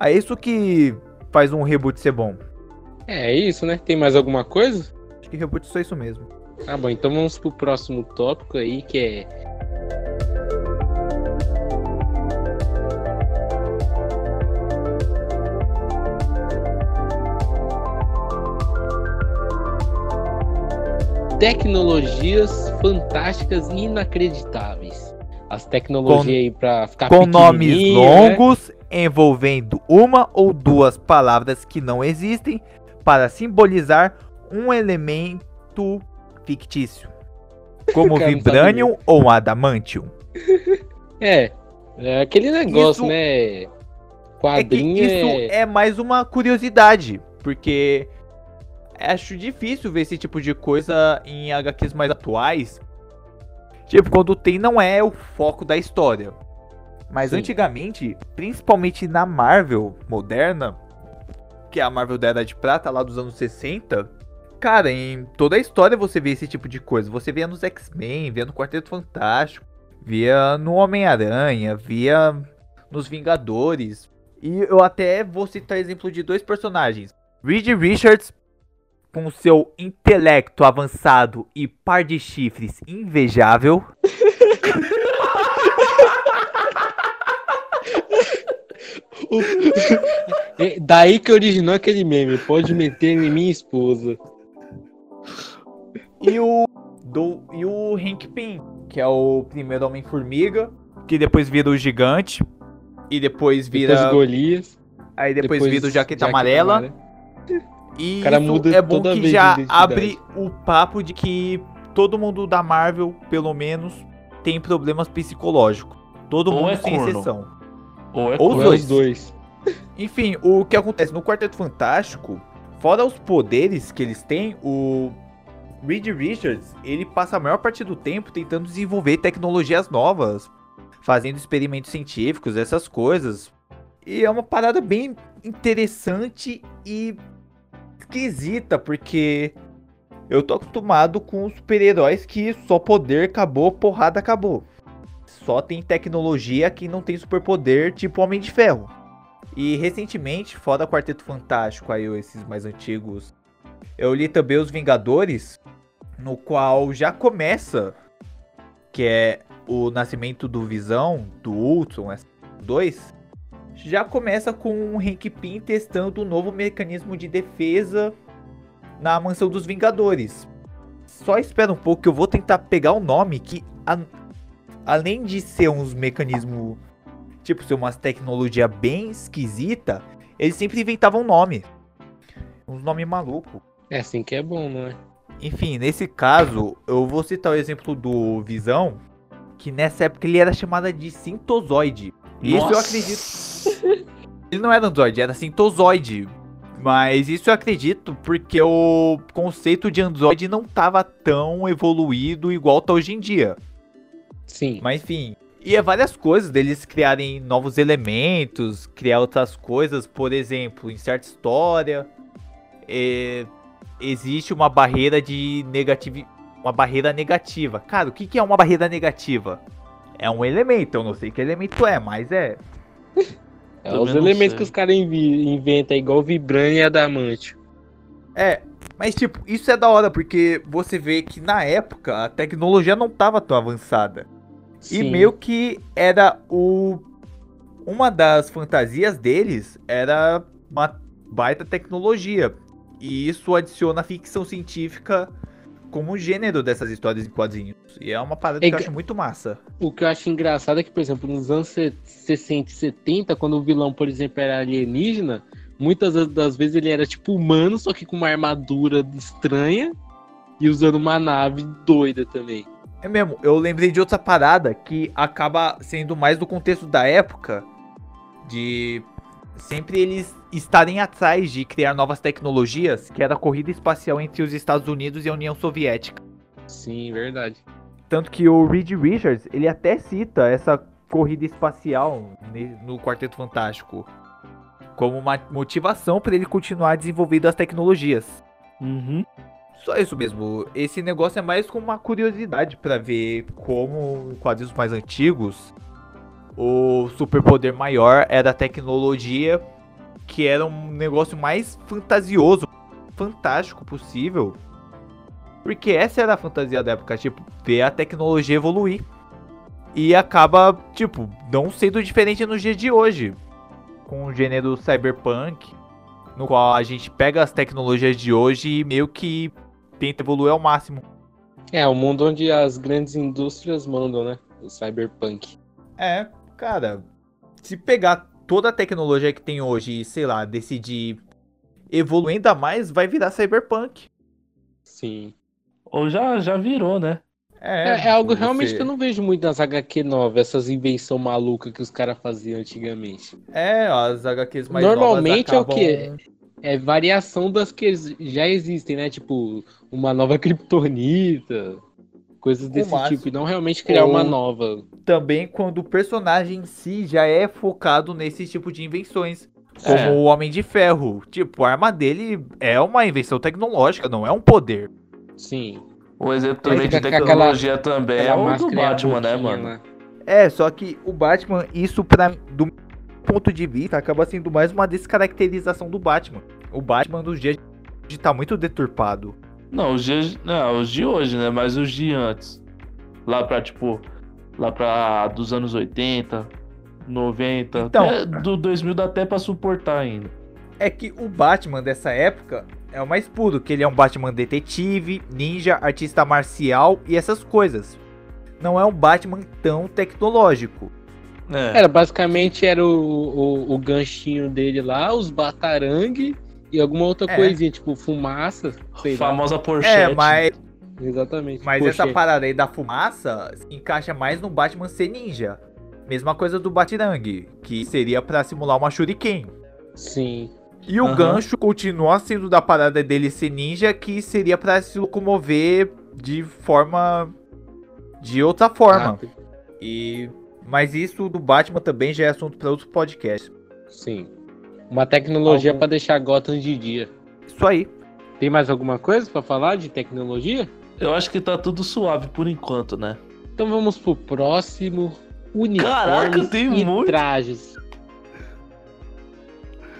S3: É isso que faz um reboot ser bom.
S1: É isso, né? Tem mais alguma coisa?
S3: Acho que reboot é só isso mesmo.
S1: Tá bom, então vamos pro próximo tópico aí, que é. Tecnologias fantásticas e inacreditáveis. As tecnologias
S3: Com-
S1: aí pra ficar
S3: Com nomes
S1: né?
S3: longos, envolvendo uma ou duas palavras que não existem, para simbolizar um elemento fictício. Como Vibranium ou Adamantium.
S1: É, é aquele negócio,
S3: Isso-
S1: né?
S3: É
S1: Quadrinho
S3: isso
S1: é...
S3: é mais uma curiosidade, porque acho difícil ver esse tipo de coisa em HQs mais atuais. Tipo, quando tem não é o foco da história. Mas
S1: Sim.
S3: antigamente, principalmente na Marvel moderna, que é a Marvel da Era de Prata lá dos anos 60, cara, em toda a história você vê esse tipo de coisa. Você via nos X-Men, via no Quarteto Fantástico, via no Homem-Aranha, via nos Vingadores. E eu até vou citar exemplo de dois personagens. Reed Richards, com seu intelecto avançado e par de chifres invejável.
S1: É daí que originou aquele meme. Pode meter em minha esposa.
S3: E o, do, e o Hank Pym, que é o primeiro Homem-Formiga, que depois vira o Gigante. E depois vira.
S1: Depois Golias.
S3: aí depois, vira o Jaqueta, Amarela. E
S1: O cara muda
S3: é bom
S1: toda
S3: que já abre o papo de que todo mundo da Marvel, pelo menos, tem problemas psicológicos. Todo
S2: Ou
S3: mundo
S2: é
S3: sem
S2: corno.
S3: exceção.
S2: Ou é
S3: Ou
S2: corno.
S1: Ou é
S3: dois.
S1: os dois.
S3: Enfim, o que acontece no Quarteto Fantástico, fora os poderes que eles têm, o Reed Richards, ele passa a maior parte do tempo tentando desenvolver tecnologias novas, fazendo experimentos científicos, essas coisas. E é uma parada bem interessante e esquisita, porque Eu tô acostumado com super-heróis que só poder acabou, porrada acabou. Só tem tecnologia que não tem superpoder, tipo Homem de Ferro. E recentemente, fora Quarteto Fantástico, aí esses mais antigos, eu li também Os Vingadores, no qual já começa, que é o nascimento do Visão, do Ultron, 2, já começa com o Hank Pym testando um novo mecanismo de defesa na mansão dos Vingadores. Só espera um pouco que eu vou tentar pegar o um nome que, a, além de ser uns mecanismos, tipo, ser umas tecnologia bem esquisita, eles sempre inventavam um nome. Uns nomes malucos.
S1: É assim que é bom, não é?
S3: Enfim, nesse caso, eu vou citar o exemplo do Visão, que nessa época ele era chamado de Sintozoide. Isso eu acredito. ele não era Android, era Sintozoide. Mas isso eu acredito porque o conceito de Android não estava tão evoluído igual tá hoje em dia.
S1: Sim.
S3: Mas enfim, e é várias coisas deles criarem novos elementos, criar outras coisas, por exemplo, em certa história, é, existe uma barreira de negatividade uma barreira negativa. Cara, o que, que é uma barreira negativa? É um elemento, eu não sei que elemento é, mas é.
S1: É os elementos sei. que os caras inventam, igual vibrânio e adamantio.
S3: É, mas tipo, isso é da hora, porque você vê que na época a tecnologia não tava tão avançada. Sim. E meio que era o. Uma das fantasias deles era uma baita tecnologia. E isso adiciona ficção científica como gênero dessas histórias em quadrinhos. E é uma parada é que eu acho muito massa.
S1: O que eu acho engraçado é que, por exemplo, nos anos 60 e 70, quando o vilão, por exemplo, era alienígena, muitas das vezes ele era tipo humano, só que com uma armadura estranha e usando uma nave doida também.
S3: É mesmo, eu lembrei de outra parada que acaba sendo mais do contexto da época, de sempre eles estarem atrás de criar novas tecnologias, que era a corrida espacial entre os Estados Unidos e a União Soviética.
S1: Sim, verdade.
S3: Tanto que o Reed Richards, ele até cita essa corrida espacial no Quarteto Fantástico como uma motivação para ele continuar desenvolvendo as tecnologias.
S2: Uhum.
S3: Só isso mesmo. Esse negócio é mais como uma curiosidade para ver como quadrinhos mais antigos o superpoder maior era a tecnologia que era um negócio mais fantasioso, fantástico possível. Porque essa era a fantasia da época, tipo, ver a tecnologia evoluir. E acaba, tipo, não sendo diferente nos dias de hoje. Com o gênero cyberpunk, no qual a gente pega as tecnologias de hoje e meio que tenta evoluir ao máximo.
S1: É, o mundo onde as grandes indústrias mandam, né? O cyberpunk.
S3: É, cara, se pegar toda a tecnologia que tem hoje e, sei lá, decidir evoluir ainda mais, vai virar cyberpunk.
S1: Sim.
S2: Ou já, já virou, né?
S1: É, é, é algo você... realmente que eu não vejo muito nas HQ novas, essas invenções malucas que os caras faziam antigamente.
S3: É, as HQs mais
S1: Normalmente acabam... é o que? É variação das que já existem, né? Tipo, uma nova Kryptonita, coisas desse tipo, e não realmente criar uma nova
S3: também quando o personagem em si já é focado nesse tipo de invenções. Como é. o Homem de Ferro. Tipo, a arma dele é uma invenção tecnológica, não é um poder.
S1: Sim.
S2: O exemplo também de tecnologia aquela, também é o do Batman, né, mano?
S3: É, só que o Batman, isso pra, do ponto de vista, acaba sendo mais uma descaracterização do Batman. O Batman dos dias de tá muito deturpado.
S2: Não, os dias. Não, os de hoje, né? Mas os de antes. Lá pra, tipo, lá para dos anos 80, 90, então, até do 2000 dá até para suportar ainda.
S3: É que o Batman dessa época é o mais puro, que ele é um Batman detetive, ninja, artista marcial e essas coisas. Não é um Batman tão tecnológico.
S1: É. Era basicamente era o, o, o, ganchinho dele lá, os batarangue e alguma outra é. coisinha, tipo fumaça.
S2: Famosa Porsche.
S3: É, mas
S1: Exatamente.
S3: Mas essa parada aí da fumaça encaixa mais no Batman ser ninja. Mesma coisa do Batirang, que seria para simular uma Shuriken.
S1: Sim.
S3: E o uhum. gancho continua sendo da parada dele ser ninja, que seria para se locomover de forma. de outra forma. E. Mas isso do Batman também já é assunto para outros podcasts.
S1: Sim. Uma tecnologia Algum... para deixar Gotham de dia.
S3: Isso aí.
S1: Tem mais alguma coisa pra falar de tecnologia?
S2: Eu acho que tá tudo suave por enquanto, né?
S1: Então vamos pro próximo. Uniformes
S2: Caraca, tem
S1: e
S2: muito.
S1: trajes.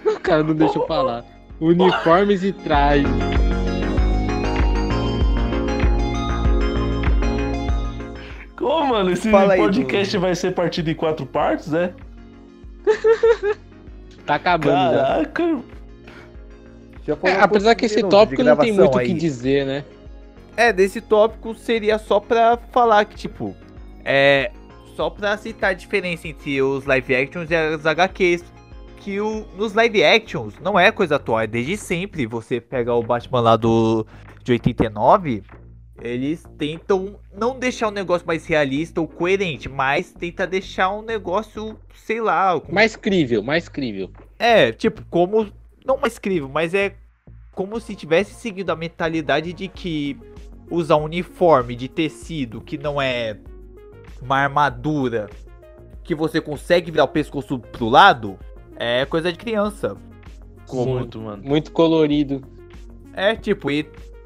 S1: O cara não deixa eu falar. Uniformes e trajes.
S2: Ô, mano, esse
S3: Fala aí,
S2: podcast vai ser partido em quatro partes, né?
S1: Tá acabando já.
S2: Caraca.
S3: Já
S1: É,
S3: foram
S1: apesar que esse tópico não tem muito o que dizer, né?
S3: É, desse tópico seria só pra falar que, tipo, é. Só pra citar a diferença entre os live actions e as HQs. Que o, nos live actions não é coisa atual, é desde sempre. Você pega o Batman lá do de 89, eles tentam não deixar o negócio mais realista ou coerente, mas tenta deixar um negócio, sei lá,
S1: Mais crível, mais crível.
S3: É, tipo, como. Não mais incrível, mas é como se tivesse seguido a mentalidade de que usar um uniforme de tecido que não é uma armadura que você consegue virar o pescoço pro lado é coisa de criança.
S1: Como
S2: Muito, mano.
S1: muito colorido.
S3: É, tipo, e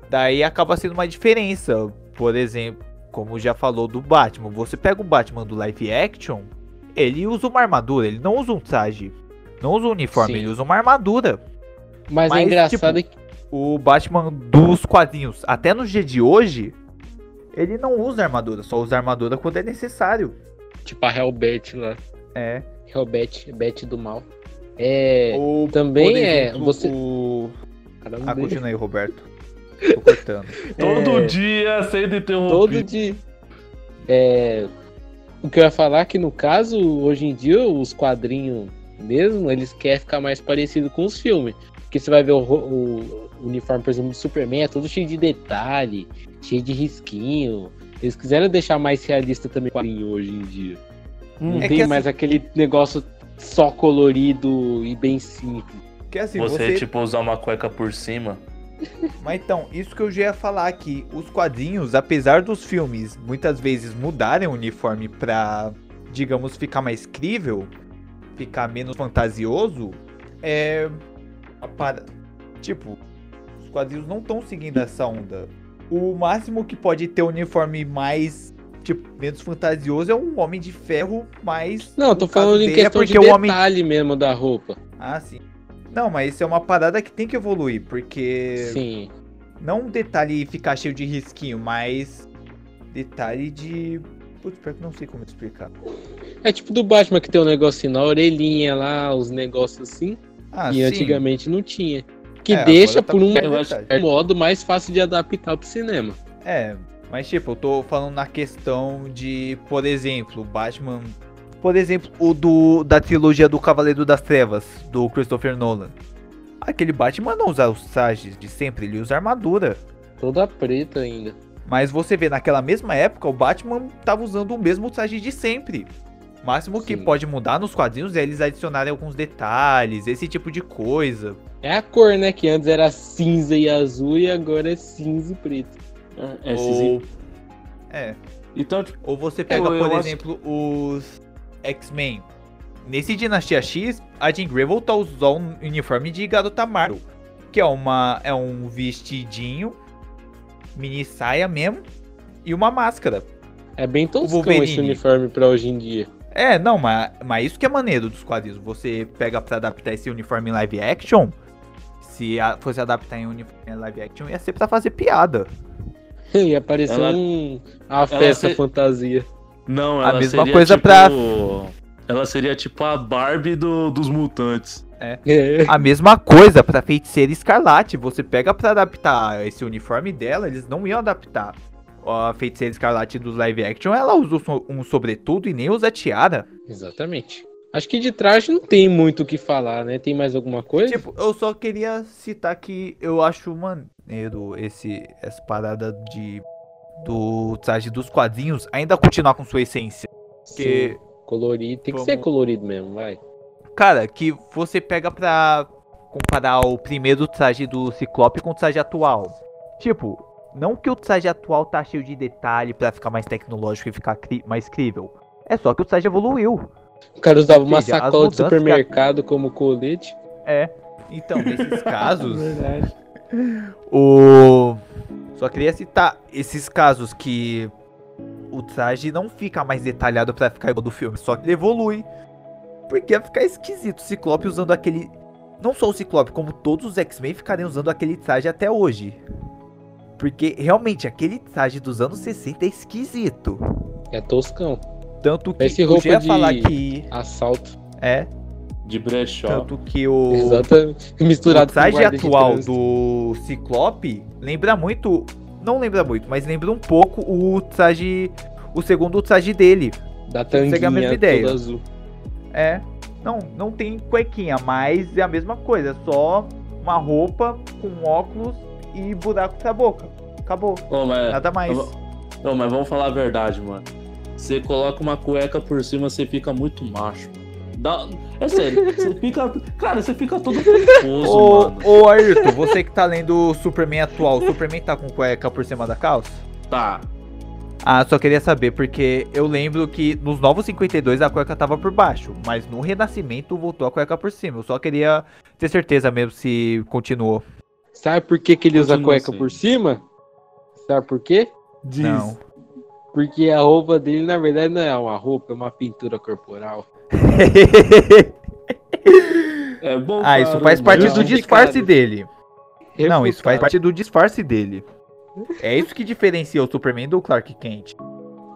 S3: daí acaba sendo uma diferença. Por exemplo, como já falou do Batman, você pega o Batman do live action, ele usa uma armadura, ele não usa um traje. Não usa um uniforme,
S1: Sim.
S3: ele usa uma armadura.
S1: Mas,
S3: Mas,
S1: é engraçado que.
S3: o Batman dos quadrinhos, até no dia de hoje, ele não usa armadura, só usa armadura quando é necessário.
S1: Tipo a Hellbat lá.
S3: É.
S1: Hellbat, Bet do mal. É.
S3: Ou,
S1: também é,
S3: exemplo,
S1: você-
S3: O...
S1: Caramba,
S3: Ah, continua aí, Roberto. Tô cortando.
S2: Todo
S1: É.
S2: dia sendo
S1: todo
S2: interrompido.
S1: dia. É, o que eu ia falar é que no caso, hoje em dia, os quadrinhos mesmo, eles querem ficar mais parecido com os filmes. Porque você vai ver o, ro- o uniforme, por exemplo, do Superman, é todo cheio de detalhe, cheio de risquinho. Eles quiseram deixar mais realista também o quadrinho hoje em dia. Não
S2: Hum.
S3: É
S1: tem
S3: que
S1: mais aquele negócio só colorido e bem simples.
S3: Que assim,
S2: Você,
S3: você,
S2: tipo, usar uma cueca por cima.
S3: Mas então, isso que eu já ia falar que os quadrinhos, apesar dos filmes muitas vezes mudarem o uniforme pra, digamos, ficar mais crível, ficar menos fantasioso, é. para- Tipo, os quadrinhos não estão seguindo essa onda. O máximo que pode ter um uniforme mais. Tipo, menos fantasioso é um Homem de Ferro mais.
S1: Não, tô falando em
S3: é
S1: questão de
S3: o homem
S1: detalhe mesmo da roupa.
S3: Ah, sim. Não, mas isso é uma parada que tem que evoluir, porque.
S1: Sim.
S3: Não um detalhe ficar cheio de risquinho, mas detalhe de. Putz, pior que não sei como explicar.
S1: É tipo do Batman que tem um negocinho na orelhinha lá, os negócios assim.
S3: Ah,
S1: e
S3: sim.
S1: antigamente não tinha. Que
S3: É,
S1: deixa
S3: tá
S1: por um modo mais fácil de adaptar pro cinema.
S3: É, mas tipo, eu tô falando na questão de, por exemplo, Batman. Por exemplo, o do da trilogia do Cavaleiro das Trevas, do Christopher Nolan. Aquele Batman não usa os trajes de sempre, ele usa armadura.
S1: Toda preta ainda.
S3: Mas você vê, naquela mesma época, o Batman tava usando o mesmo traje de sempre. O máximo que
S1: Sim.
S3: pode mudar nos quadrinhos é eles adicionarem alguns detalhes, esse tipo de coisa.
S1: É a cor, né? Que antes era cinza e azul e agora é cinza e preto.
S2: É, esses-
S3: Ou, é,
S2: Então, tipo,
S3: ou você pega,
S2: Eu- eu
S3: por
S2: acho-
S3: exemplo, os X-Men. Nesse Dinastia X, a Jean Grey voltou a usar um uniforme de garota Marvel. Que é, uma, é um vestidinho, mini saia mesmo, e uma máscara.
S1: É bem toscão esse uniforme pra hoje em dia.
S3: É, não, mas, mas isso que é maneiro dos quadrinhos. Você pega pra adaptar esse uniforme em live action. Se a- fosse adaptar em uniforme live action, ia ser pra fazer piada.
S1: E apareceu
S2: Ela-
S1: um, uma festa fantasia.
S2: Não,
S3: A
S2: ela
S3: mesma
S2: seria
S3: coisa
S2: tipo...
S3: pra-
S2: Ela seria tipo a Barbie do- dos mutantes.
S1: É.
S3: A mesma coisa pra feiticeira escarlate. Você pega pra adaptar esse uniforme dela, eles não iam adaptar. A feiticeira escarlate dos live action, ela usa um um sobretudo e nem usa tiara.
S1: Exatamente. Acho que de traje não tem muito o que falar, né? Tem mais alguma coisa?
S3: Tipo, eu só queria citar que eu acho maneiro esse, essa parada de do traje dos quadrinhos ainda continuar com sua essência.
S1: Sim, colorido. Tem que ser colorido mesmo, vai.
S3: Cara, que você pega pra comparar o primeiro traje do Ciclope com o traje atual. Tipo, não que o traje atual tá cheio de detalhe pra ficar mais tecnológico e ficar cri- mais crível. É só que o traje evoluiu.
S1: O cara usava uma
S3: seja, as
S1: sacola de supermercado como colete.
S3: É. Então, nesses casos,
S1: Verdade.
S3: O. Só queria citar esses casos que o traje não fica mais detalhado pra ficar igual do filme, só que ele evolui. Porque ia ficar esquisito o Ciclope usando aquele. Não só o Ciclope, como todos os X-Men ficariam usando aquele traje até hoje. Porque realmente aquele traje dos anos 60 é esquisito.
S1: É toscão.
S3: Tanto que
S1: Esse
S3: eu
S1: roupa de-
S3: falar que.
S1: Assalto.
S3: É.
S2: De brechó.
S3: Tanto que o.
S1: Exatamente.
S3: O
S1: Misturado
S3: traje
S1: guarda de
S3: atual do Ciclope lembra muito. Não lembra muito, mas lembra um pouco o traje. O segundo traje dele.
S1: Da
S3: segue a mesma
S1: tanguinha
S3: ideia.
S1: toda azul.
S3: É. Não, não tem cuequinha, mas é a mesma coisa. É só uma roupa com óculos e buraco na boca. Acabou.
S2: Mas,
S3: Nada mais.
S2: Ô, mas vamos falar a verdade, mano. Você coloca uma cueca por cima, você fica muito macho. Dá- É sério, você fica. Cara, você fica todo
S3: Ô,
S2: mano.
S3: ô Ayrton, você que tá lendo o Superman atual, o Superman tá com cueca por cima da calça?
S2: Tá.
S3: Ah, só queria saber, porque eu lembro que nos Novos 52 a cueca tava por baixo, mas no Renascimento voltou a cueca por cima. Eu só queria ter certeza mesmo se continuou.
S1: Sabe por que, que ele usa a
S2: Continua
S1: cueca
S2: assim.
S1: por cima? Sabe por quê?
S2: Diz.
S3: Não.
S1: Porque a roupa dele, na verdade, não é uma roupa, é uma pintura corporal.
S2: É bom.
S3: ah, isso
S2: cara,
S3: faz parte do disfarce dele. Não, isso faz parte do disfarce dele. É isso que diferencia o Superman do Clark Kent.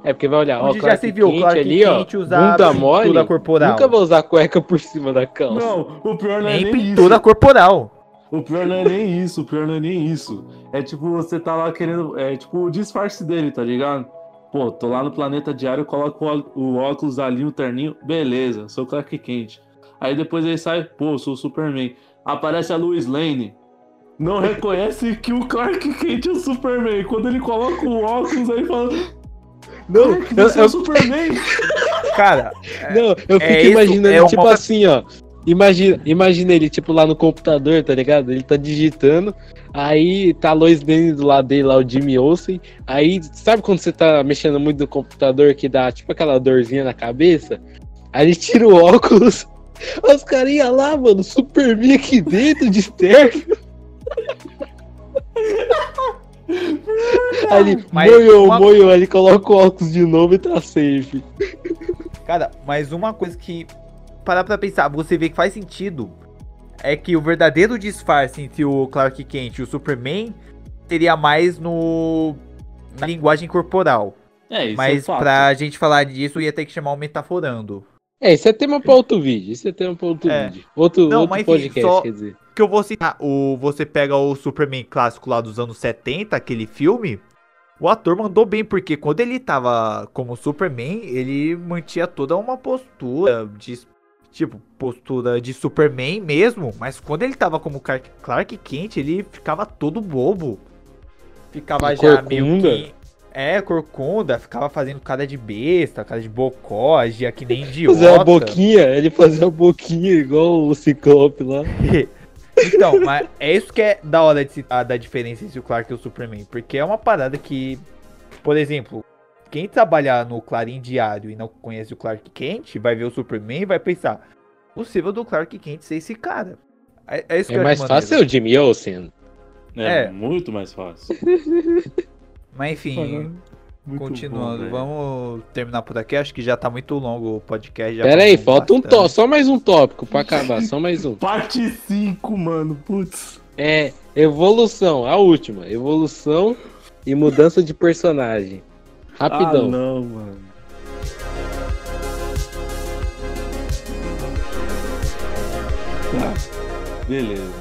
S1: É porque vai olhar, ó,
S3: Onde já
S1: Clark
S3: se viu o
S1: Kent
S3: Clark
S1: ali, ó,
S3: Kent usar
S1: bunda mole,
S3: pintura corporal.
S1: nunca vai usar cueca por cima da calça.
S2: Não, o pior não é
S3: Nem
S2: nem,
S3: pintura
S2: isso.
S3: corporal.
S2: O pior não é nem isso, o pior não é nem isso. É tipo, você tá lá querendo. É tipo o disfarce dele, tá ligado? Pô, tô lá no planeta diário, coloco o óculos ali, o terninho, beleza, sou Clark Kent. Aí depois ele sai, pô, sou o Superman. Aparece a Lois Lane. Não reconhece que o Clark Kent é o Superman. Quando ele coloca o óculos aí fala.
S1: Não,
S2: "Clark,
S1: eu,
S2: você é o
S1: eu-
S2: Superman.
S3: Cara,
S1: não, eu fico
S3: é isso,
S1: imaginando,
S3: é
S1: tipo assim, ó. Imagina, imagina ele, tipo, lá no computador, tá ligado? Ele tá digitando, aí tá a Lois Lane do lado dele, lá o Jimmy Olsen. Aí, sabe quando você tá mexendo muito no computador que dá, tipo, aquela dorzinha na cabeça? Aí ele tira o óculos, os carinha lá, mano, Superman aqui dentro de terno. Aí ele,
S3: Mas
S1: moiou,
S3: uma-
S1: moiou, aí ele coloca o óculos de novo e tá safe.
S3: Cara, mas uma coisa que. Parar pra pensar, você vê que faz sentido. É que o verdadeiro disfarce entre o Clark Kent e o Superman seria mais no. na linguagem corporal.
S2: É, isso
S3: mas
S2: é fato.
S3: pra gente falar disso, ia ter que chamar o metaforando.
S1: É, isso é tema pra outro vídeo. Isso é tema pra outro
S3: É.
S1: vídeo. Outro,
S3: Não,
S1: outro
S3: mas enfim,
S1: podcast,
S3: só-
S1: quer dizer.
S3: que eu vou citar, o, você pega o Superman clássico lá dos anos 70, aquele filme, o ator mandou bem, porque quando ele tava como Superman, ele mantinha toda uma postura de, tipo, postura de Superman mesmo, mas quando ele tava como Clark, Kent, ele ficava todo bobo. Ficava já meio
S1: Corcunda?
S3: que... É, corcunda, ficava fazendo cara de besta, cara de bocó, agia que nem idiota.
S1: Fazer uma boquinha, ele fazia uma boquinha igual o Ciclope lá.
S3: Então, mas é isso que é da hora de citar da diferença entre o Clark e o Superman. Porque é uma parada que, por exemplo, quem trabalhar no Clarim Diário e não conhece o Clark Kent, vai ver o Superman e vai pensar: possível do Clark Kent ser esse cara. É, é isso que
S1: É mais fácil o Jimmy Olsen.
S2: É,
S3: é.
S2: muito mais fácil.
S3: Mas enfim,
S2: Muito
S3: continuando,
S2: bom,
S3: vamos terminar por aqui. Acho que já tá muito longo o podcast. já
S1: Pera aí, falta um tópico, só mais um tópico pra acabar, só mais um.
S2: Parte 5, mano. Putz.
S1: É, evolução, a última. Evolução e mudança de personagem. Rapidão.
S2: Ah, não, mano. Tá. Beleza.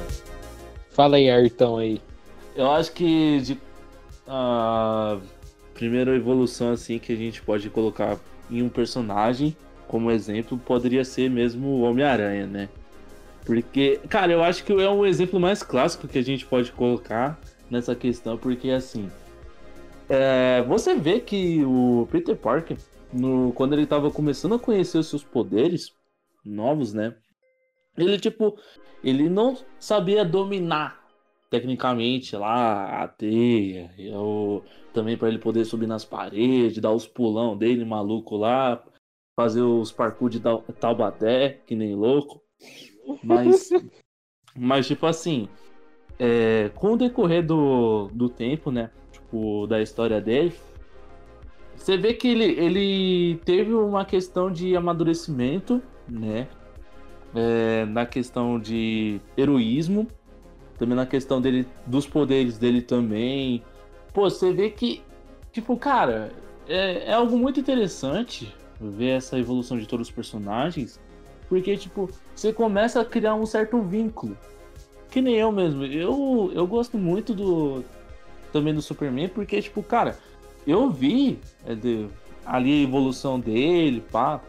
S1: Fala aí, Ayrton aí.
S2: Eu acho que de a primeira evolução assim que a gente pode colocar em um personagem como exemplo poderia ser mesmo o Homem-Aranha, né? Porque, cara, eu acho que é um exemplo mais clássico que a gente pode colocar nessa questão, porque assim, é, você vê que o Peter Parker, no, quando ele tava começando a conhecer os seus poderes novos, né? Ele, tipo, ele não sabia dominar tecnicamente lá a teia, eu, também para ele poder subir nas paredes, dar os pulão dele maluco lá, fazer os parkour de Tau- Taubaté, que nem louco. Mas, mas tipo assim, é, com o decorrer do, do tempo, né? Tipo, da história dele, você vê que ele, ele teve uma questão de amadurecimento, né? É, na questão de heroísmo, também na questão dele, dos poderes dele também. Pô, você vê que, tipo, cara, é, é algo muito interessante ver essa evolução de todos os personagens, porque, tipo, você começa a criar um certo vínculo. Que nem eu mesmo. Eu, eu gosto muito do também do Superman, porque, tipo, cara, eu vi é, de, ali a evolução dele, pá.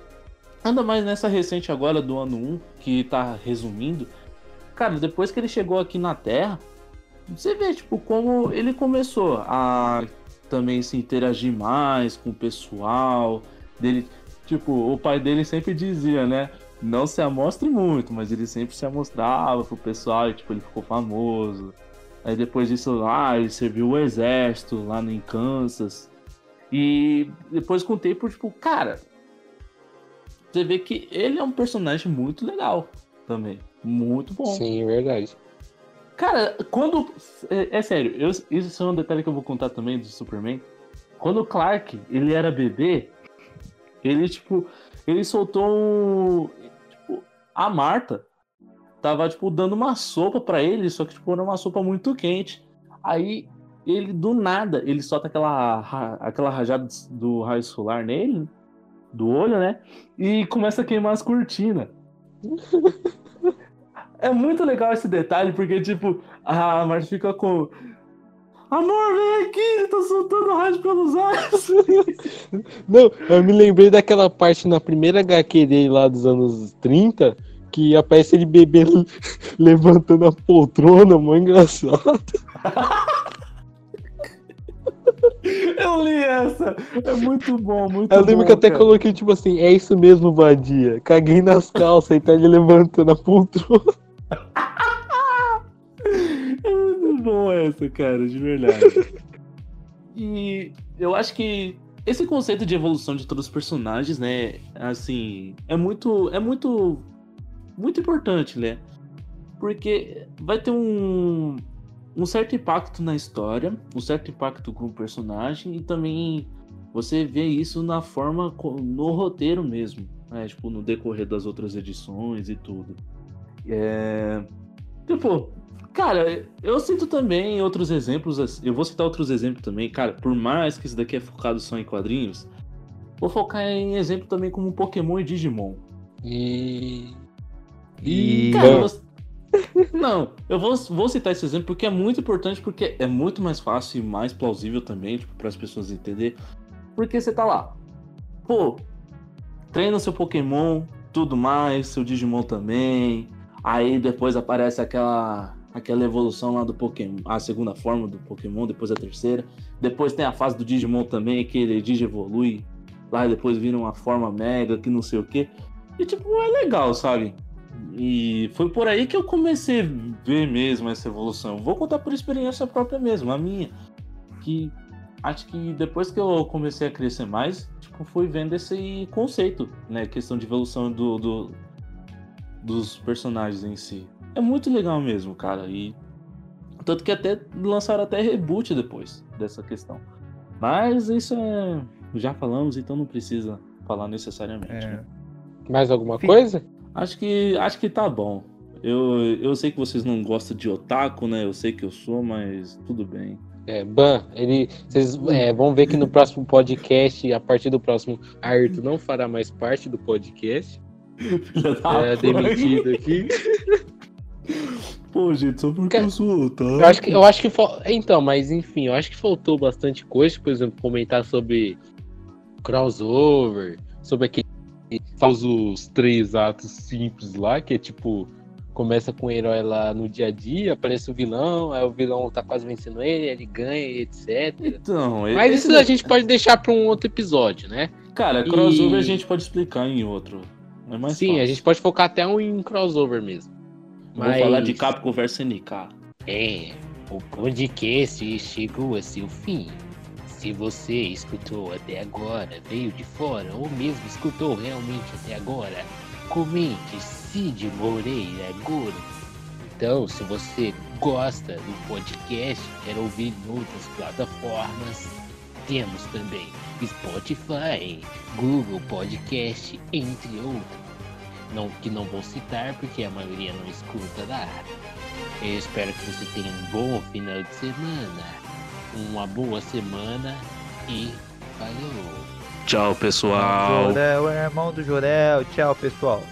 S2: Anda mais nessa recente agora do ano 1, que tá resumindo. Cara, depois que ele chegou aqui na Terra, você vê, tipo, como ele começou a também se interagir mais com o pessoal. Dele, tipo, o pai dele sempre dizia, né? Não se amostre muito, mas ele sempre se amostrava pro pessoal e, tipo, ele ficou famoso. Aí depois disso lá, ele serviu o exército lá em Kansas. E depois com o tempo, tipo, cara, você vê que ele é um personagem muito legal também. Muito bom.
S1: Sim, verdade.
S2: Cara, quando. É, é sério, eu, isso é um detalhe que eu vou contar também do Superman. Quando o Clark ele era bebê, ele, tipo, ele soltou um. Tipo, a Marta tava, tipo, dando uma sopa para ele, só que, tipo, era uma sopa muito quente. Aí, ele, do nada, ele solta aquela, aquela rajada do raio solar nele, do olho, né? E começa a queimar as cortinas. é muito legal esse detalhe, porque, tipo, a Marta fica com. Amor, vem aqui, ele tá soltando raio pelos olhos.
S1: Não, eu me lembrei daquela parte na primeira HQ dele lá dos anos 30, que aparece ele bebendo, levantando a poltrona, mó engraçado.
S2: Eu li essa. É muito bom, muito
S1: bom. Eu lembro
S2: bom,
S1: que até
S2: cara.
S1: coloquei, tipo assim, é isso mesmo, vadia. Caguei nas calças e tá ele levantando a poltrona.
S2: É muito bom essa, cara, de verdade. E eu acho que esse conceito de evolução de todos os personagens, né, assim, é muito, é muito, muito importante, né? Porque vai ter um, um certo impacto na história, um certo impacto com o personagem e também você vê isso na forma, no roteiro mesmo, né? Tipo, no decorrer das outras edições e tudo. É... Tipo, cara, eu sinto também outros exemplos, assim- eu vou citar outros exemplos também, cara, por mais que isso daqui é focado só em quadrinhos, vou focar em exemplo também como Pokémon e Digimon.
S1: E.
S3: E.
S2: Cara, Não, eu vou, vou citar esse exemplo porque é muito importante, porque é muito mais fácil e mais plausível também, tipo, para as pessoas entenderem. Porque você tá lá, pô, treina seu Pokémon, tudo mais, seu Digimon também. Aí depois aparece aquela aquela evolução lá do Pokémon, a segunda forma do Pokémon, depois a terceira. Depois tem a fase do Digimon também, que ele digievolui. Lá depois vira uma forma mega, que não sei o que. E tipo, é legal, sabe? E foi por aí que eu comecei a ver mesmo essa evolução. Vou contar por experiência própria mesmo, a minha. Que acho que depois que eu comecei a crescer mais, tipo, fui vendo esse conceito, né? Questão de evolução do, do- dos personagens em si. É muito legal mesmo, cara. E tanto que até lançaram até reboot depois dessa questão. Mas isso é. Já falamos, então não precisa falar necessariamente.
S3: É.
S2: né?
S1: Mais alguma
S3: Sim.
S1: coisa?
S2: Acho que acho que tá bom. Eu, eu sei que vocês não gostam de otaku, né? Eu sei que eu sou, mas tudo bem.
S1: É, Ban, ele. Vocês é, vão ver que no próximo podcast, a partir do próximo, Ayrton não fará mais parte do podcast.
S2: Da
S1: É demitido aqui.
S2: Pô, gente, só porque eu sou.
S1: Eu acho que, eu acho que então, mas enfim, eu acho que faltou bastante coisa, por exemplo, comentar sobre crossover, sobre aquele faz os três atos simples lá, que é tipo começa com o herói lá no dia a dia, aparece o vilão, aí o vilão tá quase vencendo ele, ele ganha, etc.
S2: Então,
S1: Mas isso a gente pode deixar para um outro episódio, né?
S2: Cara, crossover
S1: E-
S2: a gente pode explicar em outro. É
S1: Sim,
S2: fácil.
S1: a gente pode focar até um em crossover mesmo.
S2: Vou falar de Capcom vs NK.
S4: É, o podcast chegou a seu fim. Se você escutou até agora, veio de fora ou mesmo escutou realmente até agora, comente Cid Moreira Goro.
S1: Então, se você gosta do podcast, quer ouvir em outras plataformas, temos também Spotify, Google Podcast, entre outros. Não, que não vou citar porque a maioria não escuta lá. Eu espero que você tenha um bom final de semana, uma boa semana e falou!
S2: Tchau, pessoal.
S3: Jorel é irmão do Jorel. Tchau, pessoal.